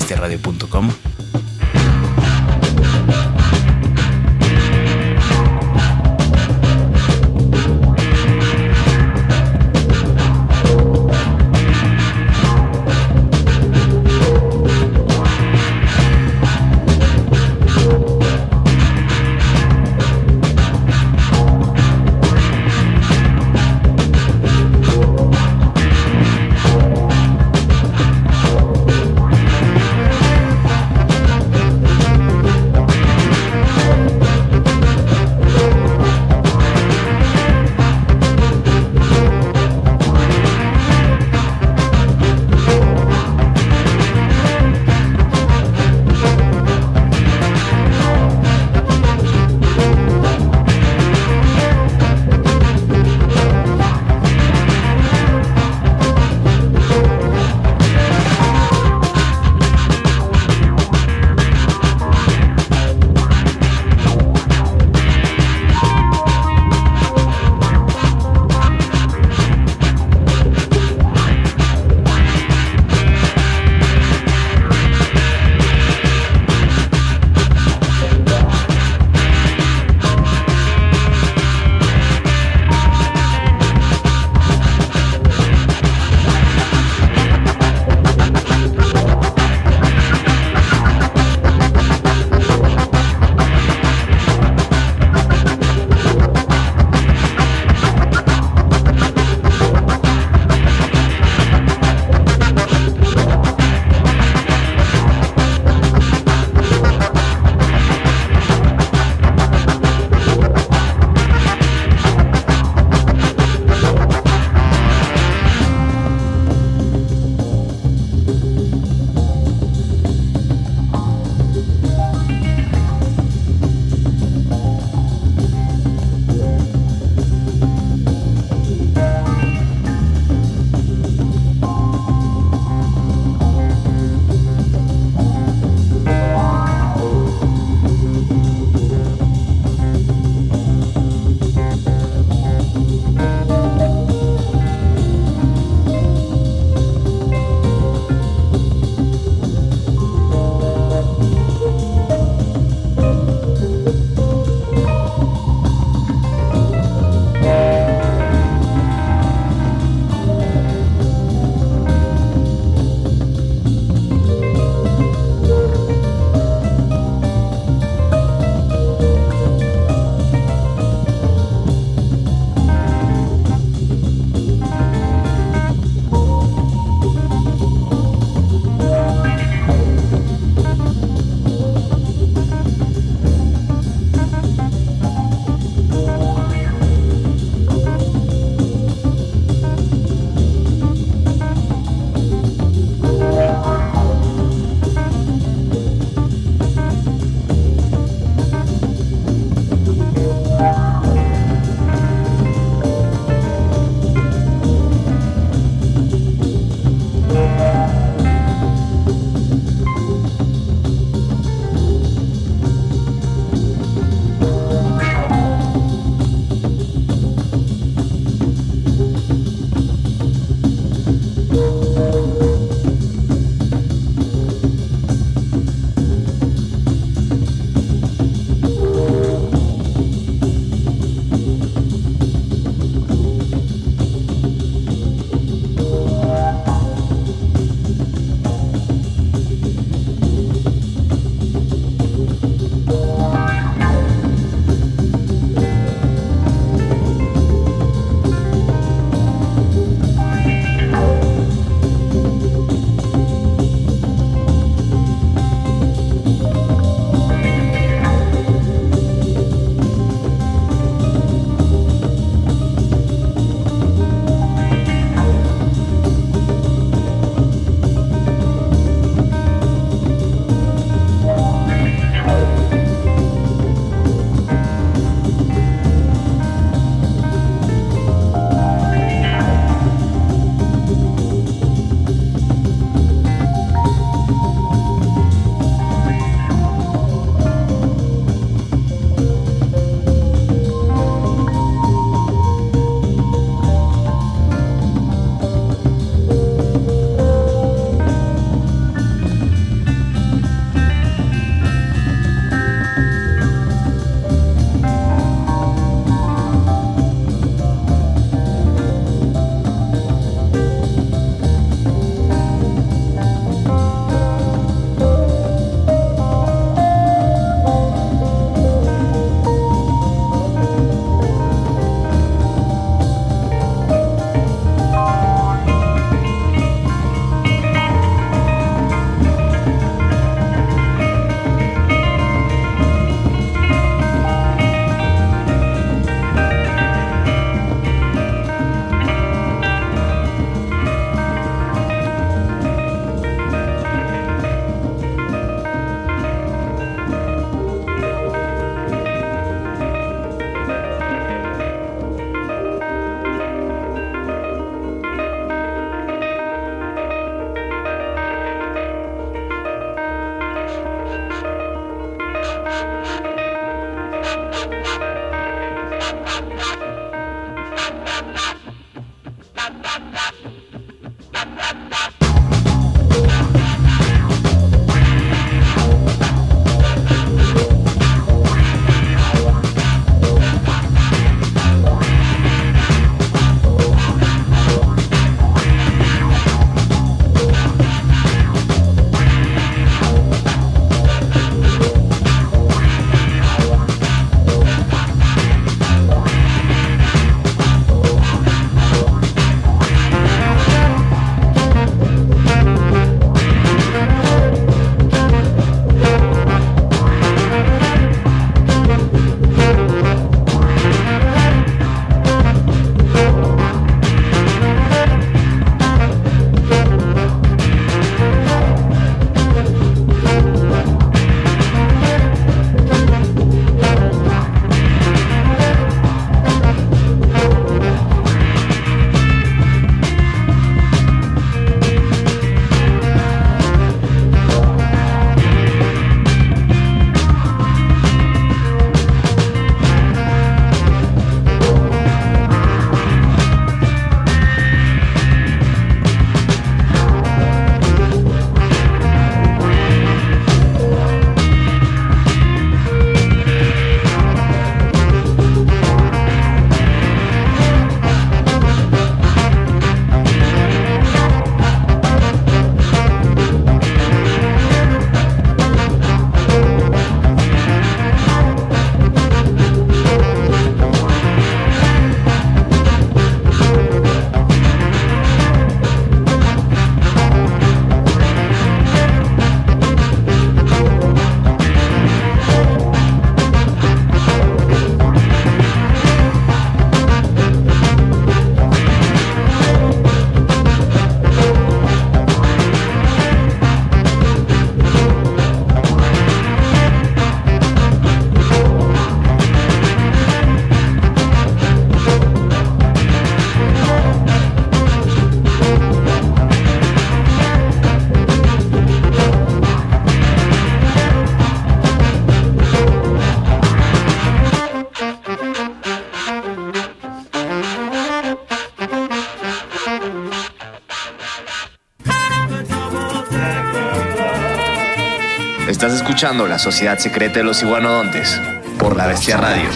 Estás escuchando La Sociedad Secreta de los Iguanodontes por La Bestia Radio.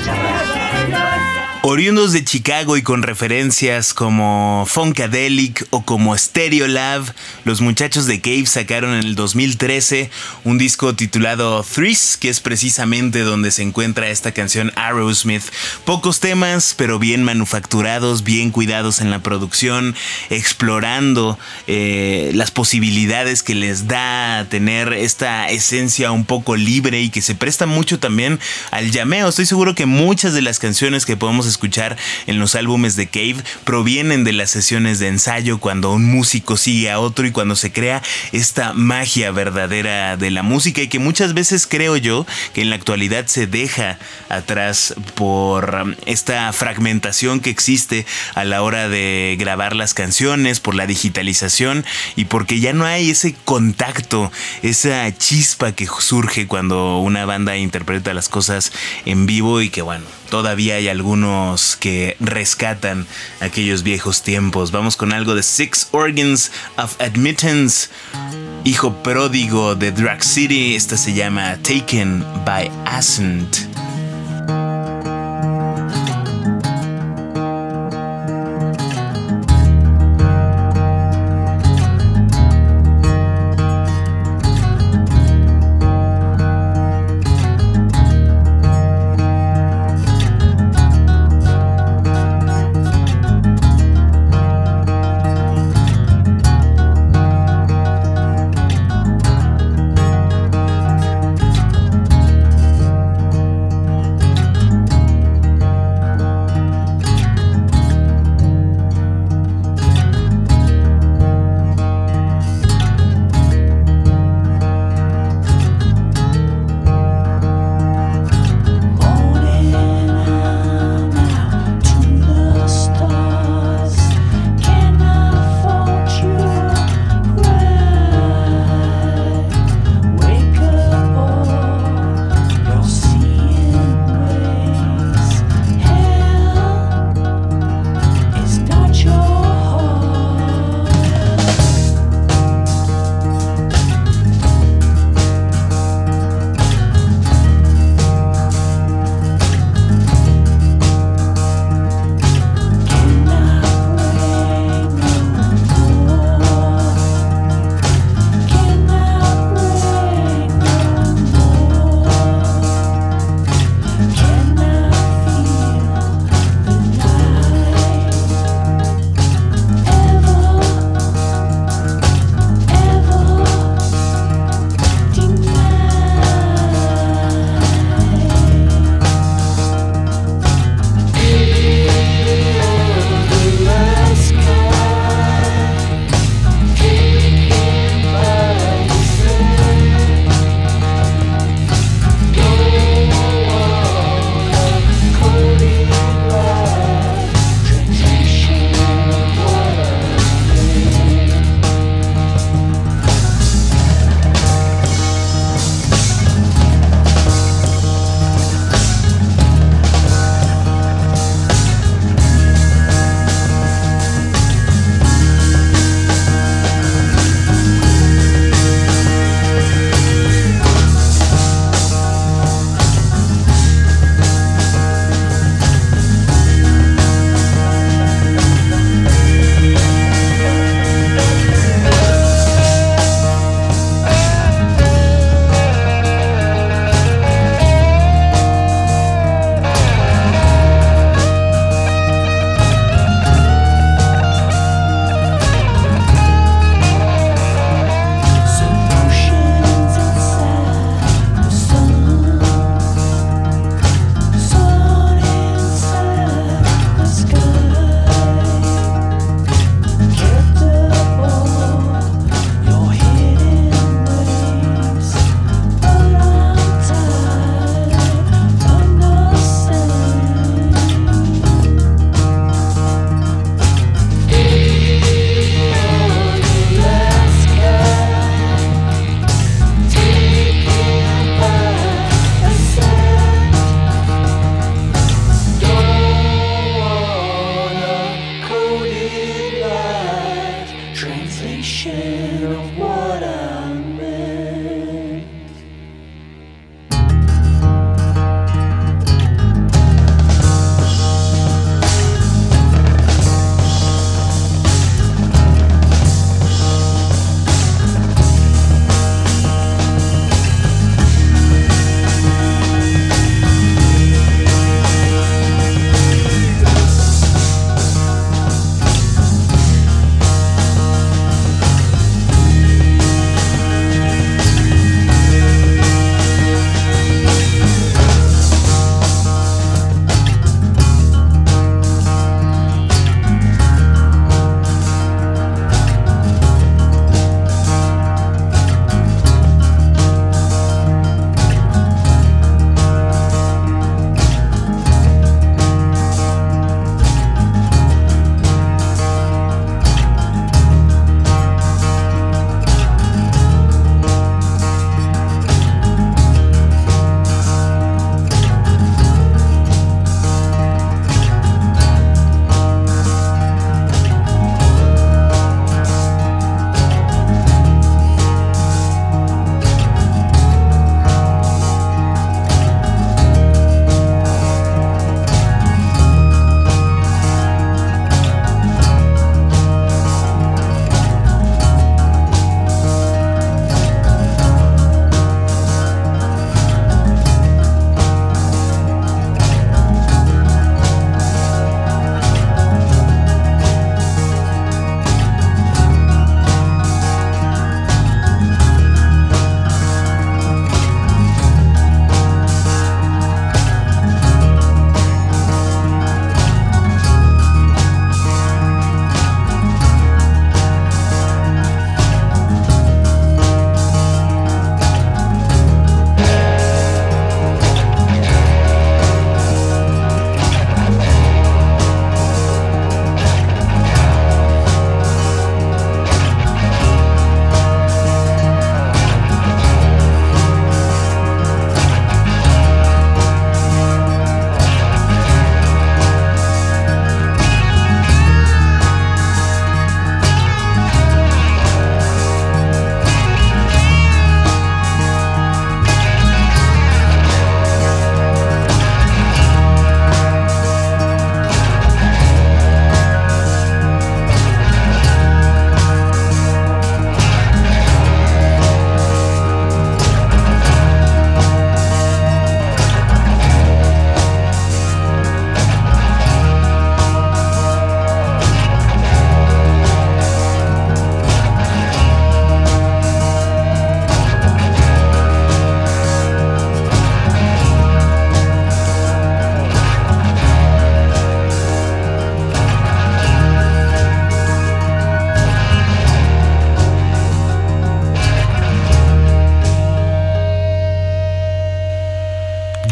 Oriundos de Chicago y con referencias como Funkadelic o como Stereolab, los muchachos de Cave sacaron en el 2013 un disco titulado Threes, que es precisamente donde se encuentra esta canción Aerosmith. Pocos temas, pero bien manufacturados, bien cuidados en la producción, explorando eh, las posibilidades que les da tener esta esencia un poco libre y que se presta mucho también al llameo. Estoy seguro que muchas de las canciones que podemos escuchar en los álbumes de Cave provienen de las sesiones de ensayo cuando un músico sigue a otro y cuando se crea esta magia verdadera de la música y que muchas veces creo yo que en la actualidad se deja atrás por um, esta fragmentación que existe a la hora de grabar las canciones, por la digitalización y porque ya no hay ese contacto, esa chispa que surge cuando una banda interpreta las cosas en vivo y que bueno, todavía hay algunos que rescatan aquellos viejos tiempos. Vamos con algo de Six Organs of Admittance, hijo pródigo de Drag City. Esta se llama Taken by Ascent.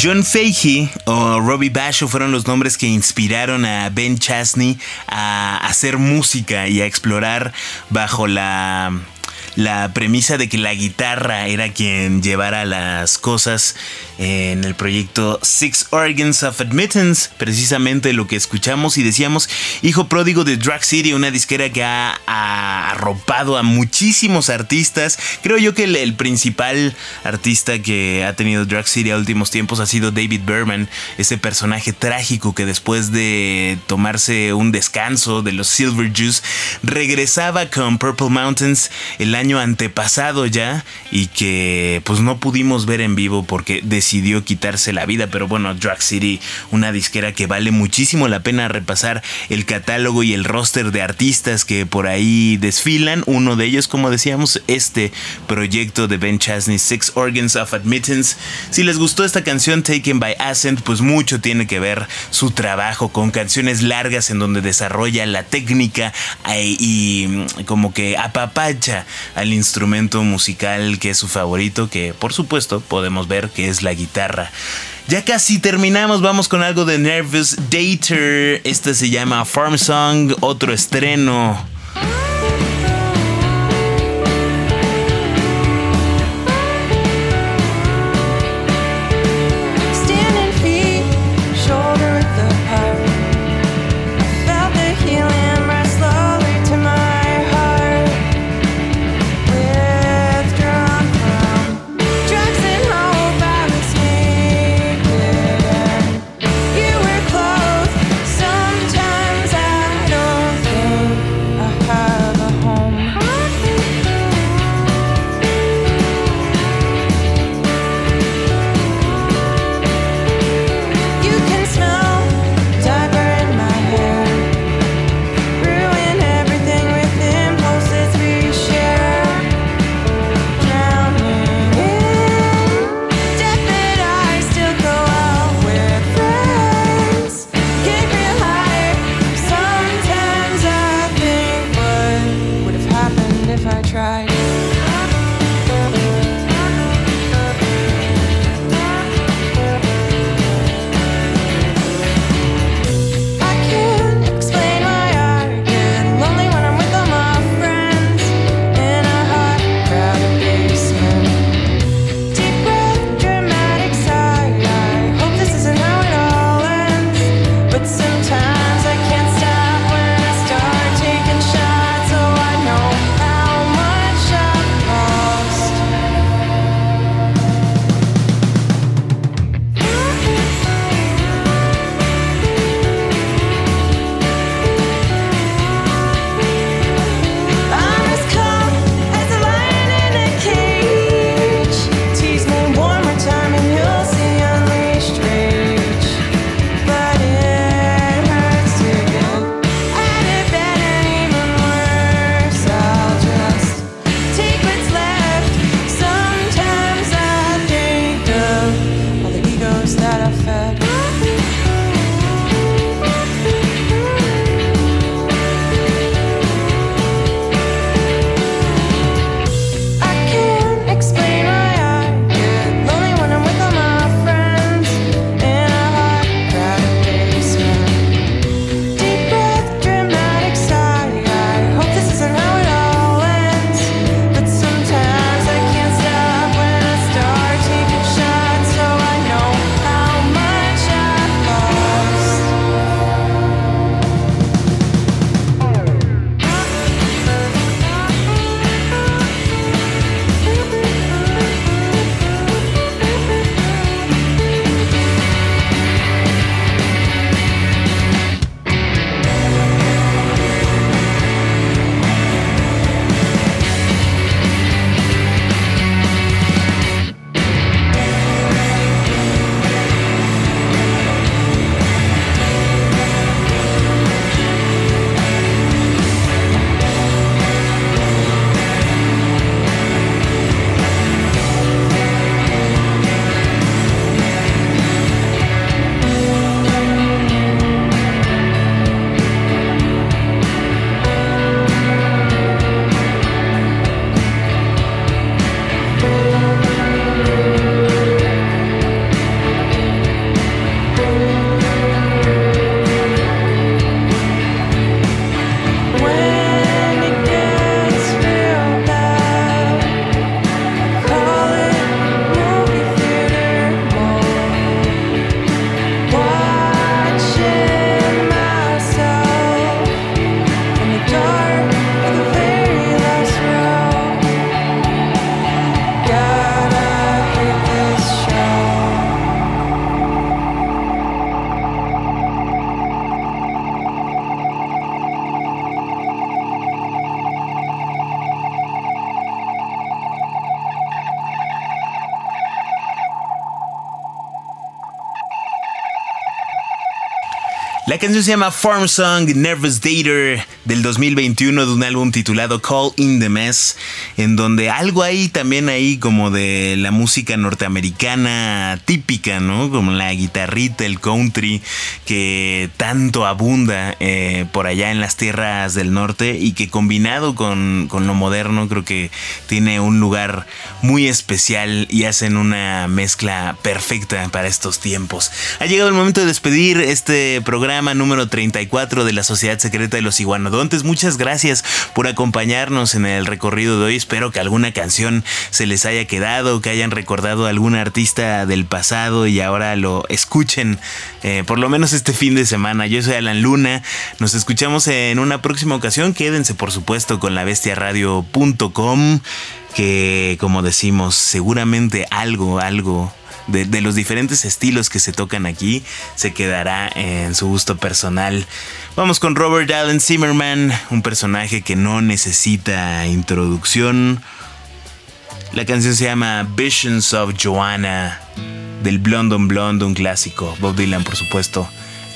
John Fahey o Robbie Basho fueron los nombres que inspiraron a Ben Chasney a hacer música y a explorar bajo la la premisa de que la guitarra era quien llevara las cosas en el proyecto Six Organs of Admittance, precisamente lo que escuchamos y decíamos, hijo pródigo de Drag City, una disquera que ha, arropado a muchísimos artistas. Creo yo que el, el principal artista que ha tenido Drag City a últimos tiempos ha sido David Berman, ese personaje trágico que después de tomarse un descanso de los Silver Juice regresaba con Purple Mountains el año antepasado ya y que pues no pudimos ver en vivo porque decidió quitarse la vida. Pero bueno, Drag City, una disquera que vale muchísimo la pena repasar el catálogo y el roster de artistas que por ahí desfilan. Uno de ellos, como decíamos, este proyecto de Ben Chasney, Six Organs of Admittance. Si les gustó esta canción Taken by Ascent, pues mucho tiene que ver su trabajo con canciones largas en donde desarrolla la técnica eh, y mm, como que apapacha al instrumento musical que es su favorito, que por supuesto podemos ver que es la guitarra. Ya casi terminamos, vamos con algo de Nervous Dater. Este se llama Farm Song, otro estreno. Canción se llama Farm Song Nervous Dater del 2021 de un álbum titulado Call in the Mess, en donde algo ahí también ahí como de la música norteamericana típica, ¿no? Como la guitarrita, el country, que tanto abunda eh, por allá en las tierras del norte y que combinado con, con lo moderno creo que tiene un lugar muy especial y hacen una mezcla perfecta para estos tiempos. Ha llegado el momento de despedir este programa número 34 de la Sociedad Secreta de los Iguanodontes. Muchas gracias por acompañarnos en el recorrido de hoy. Espero que alguna canción se les haya quedado, que hayan recordado a algún artista del pasado y ahora lo escuchen, eh, por lo menos este fin de semana. Yo soy Alan Luna. Nos escuchamos en una próxima ocasión. Quédense, por supuesto, con la bestiaradio.com que como decimos, seguramente algo, algo de, de, los diferentes estilos que se tocan aquí se quedará en su gusto personal. Vamos con Robert Allen Zimmerman, un personaje que no necesita introducción. La canción se llama Visions of Joanna, del Blonde on un clásico. Bob Dylan, por supuesto,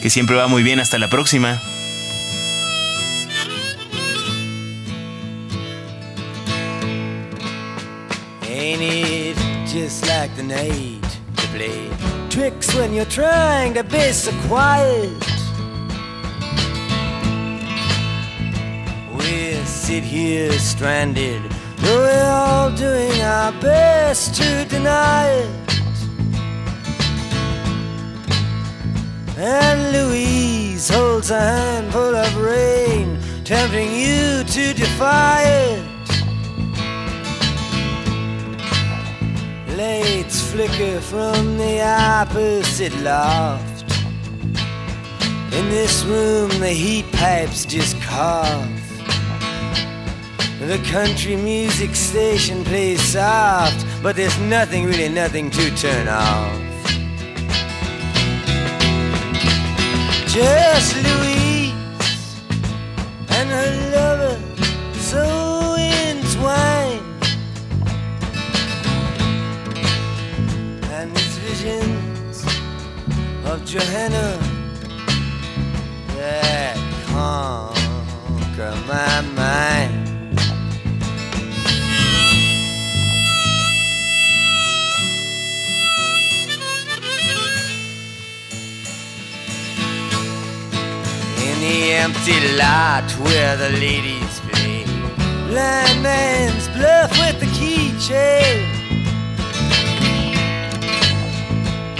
que siempre va muy bien. Hasta la próxima. Just like the night to play tricks when you're trying to be? Sit here stranded, though we're all doing our best to deny it. And Louise holds a handful of rain, tempting you to defy it. Lights flicker from the opposite loft. In this room, the heat pipes just cough. The country music station plays soft, but there's nothing, really nothing to turn off. Just Louise and her lover so entwined. and these visions of Johanna that conquer my mind. In the empty lot where the ladies play, blind man's bluff with the keychain.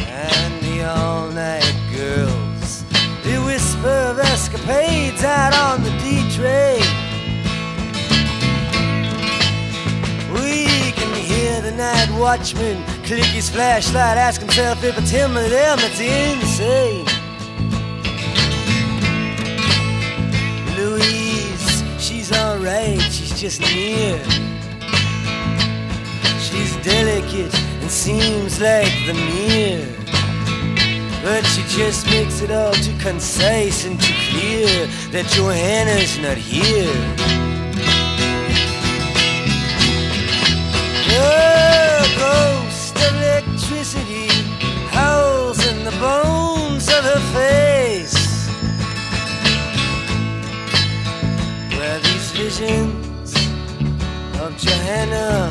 And the all night girls. They whisper of escapades out on the D train. We can hear the night watchman click his flashlight, ask himself if it's him or them that's insane. Alright, she's just near. She's delicate and seems like the mirror. But she just makes it all too concise and too clear that Johanna's not here. The ghost electricity howls in the bones of her face. Visions of Johanna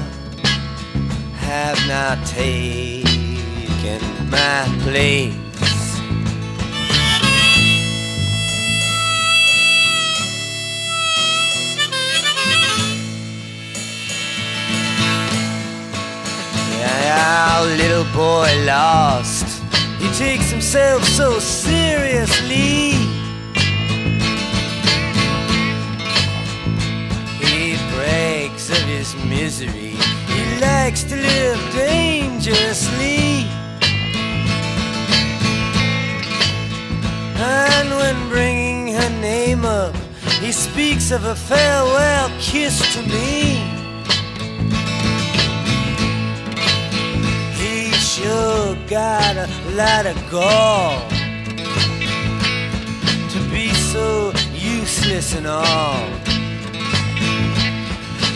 have not taken my place. Our little boy lost. He takes himself so seriously. His misery. He likes to live dangerously. And when bringing her name up, he speaks of a farewell kiss to me. He sure got a lot of gall to be so useless and all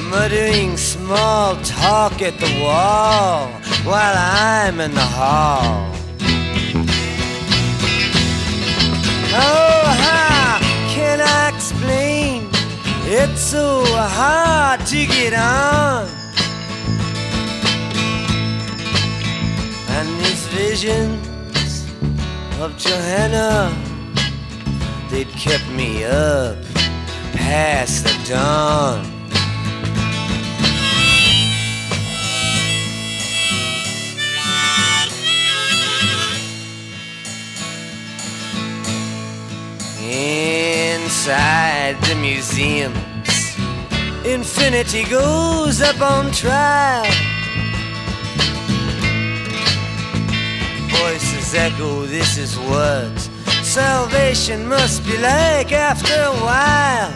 muttering small talk at the wall while I'm in the hall. Oh, how can I explain? It's so hard to get on. And these visions of Johanna, they'd kept me up past the dawn. Inside the museums, infinity goes up on trial. Voices echo, this is what salvation must be like after a while.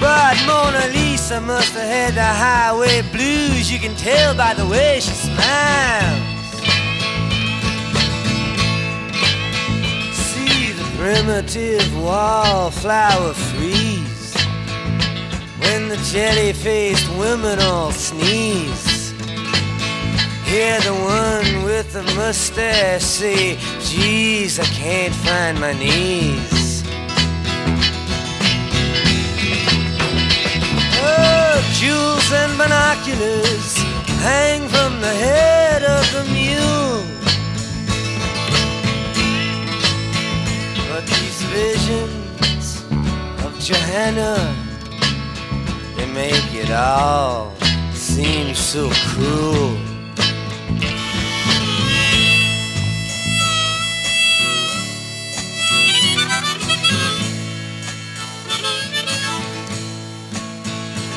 But Mona Lisa must have had the highway blues, you can tell by the way she smiles. Primitive wallflower freeze when the jelly faced women all sneeze. Hear the one with the mustache say, Geez, I can't find my knees. Oh, jewels and binoculars hang from the head of the mule. These visions of Johanna, they make it all seem so cruel.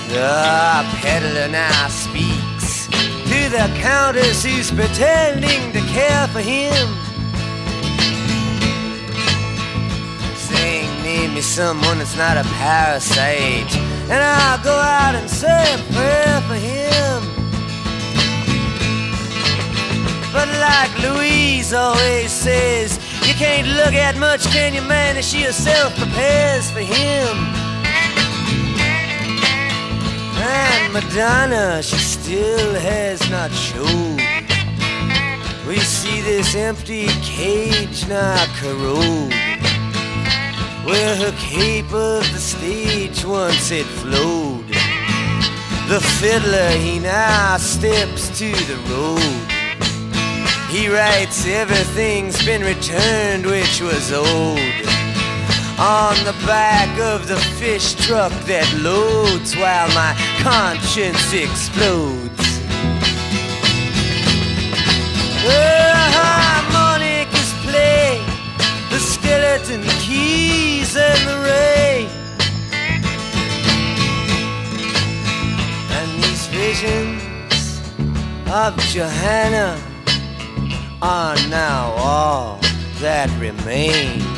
The peddler now speaks to the countess who's pretending to care for him. Me someone that's not a parasite, and I'll go out and say a prayer for him. But like Louise always says, you can't look at much, can you, man? And she herself prepares for him. And Madonna, she still has not showed. We see this empty cage now corrode. Where her cape of the stage once had flowed. The fiddler, he now steps to the road. He writes, everything's been returned which was old on the back of the fish truck that loads while my conscience explodes. The harmonicas play, the skeleton and the ray. And these visions of Johanna are now all that remain.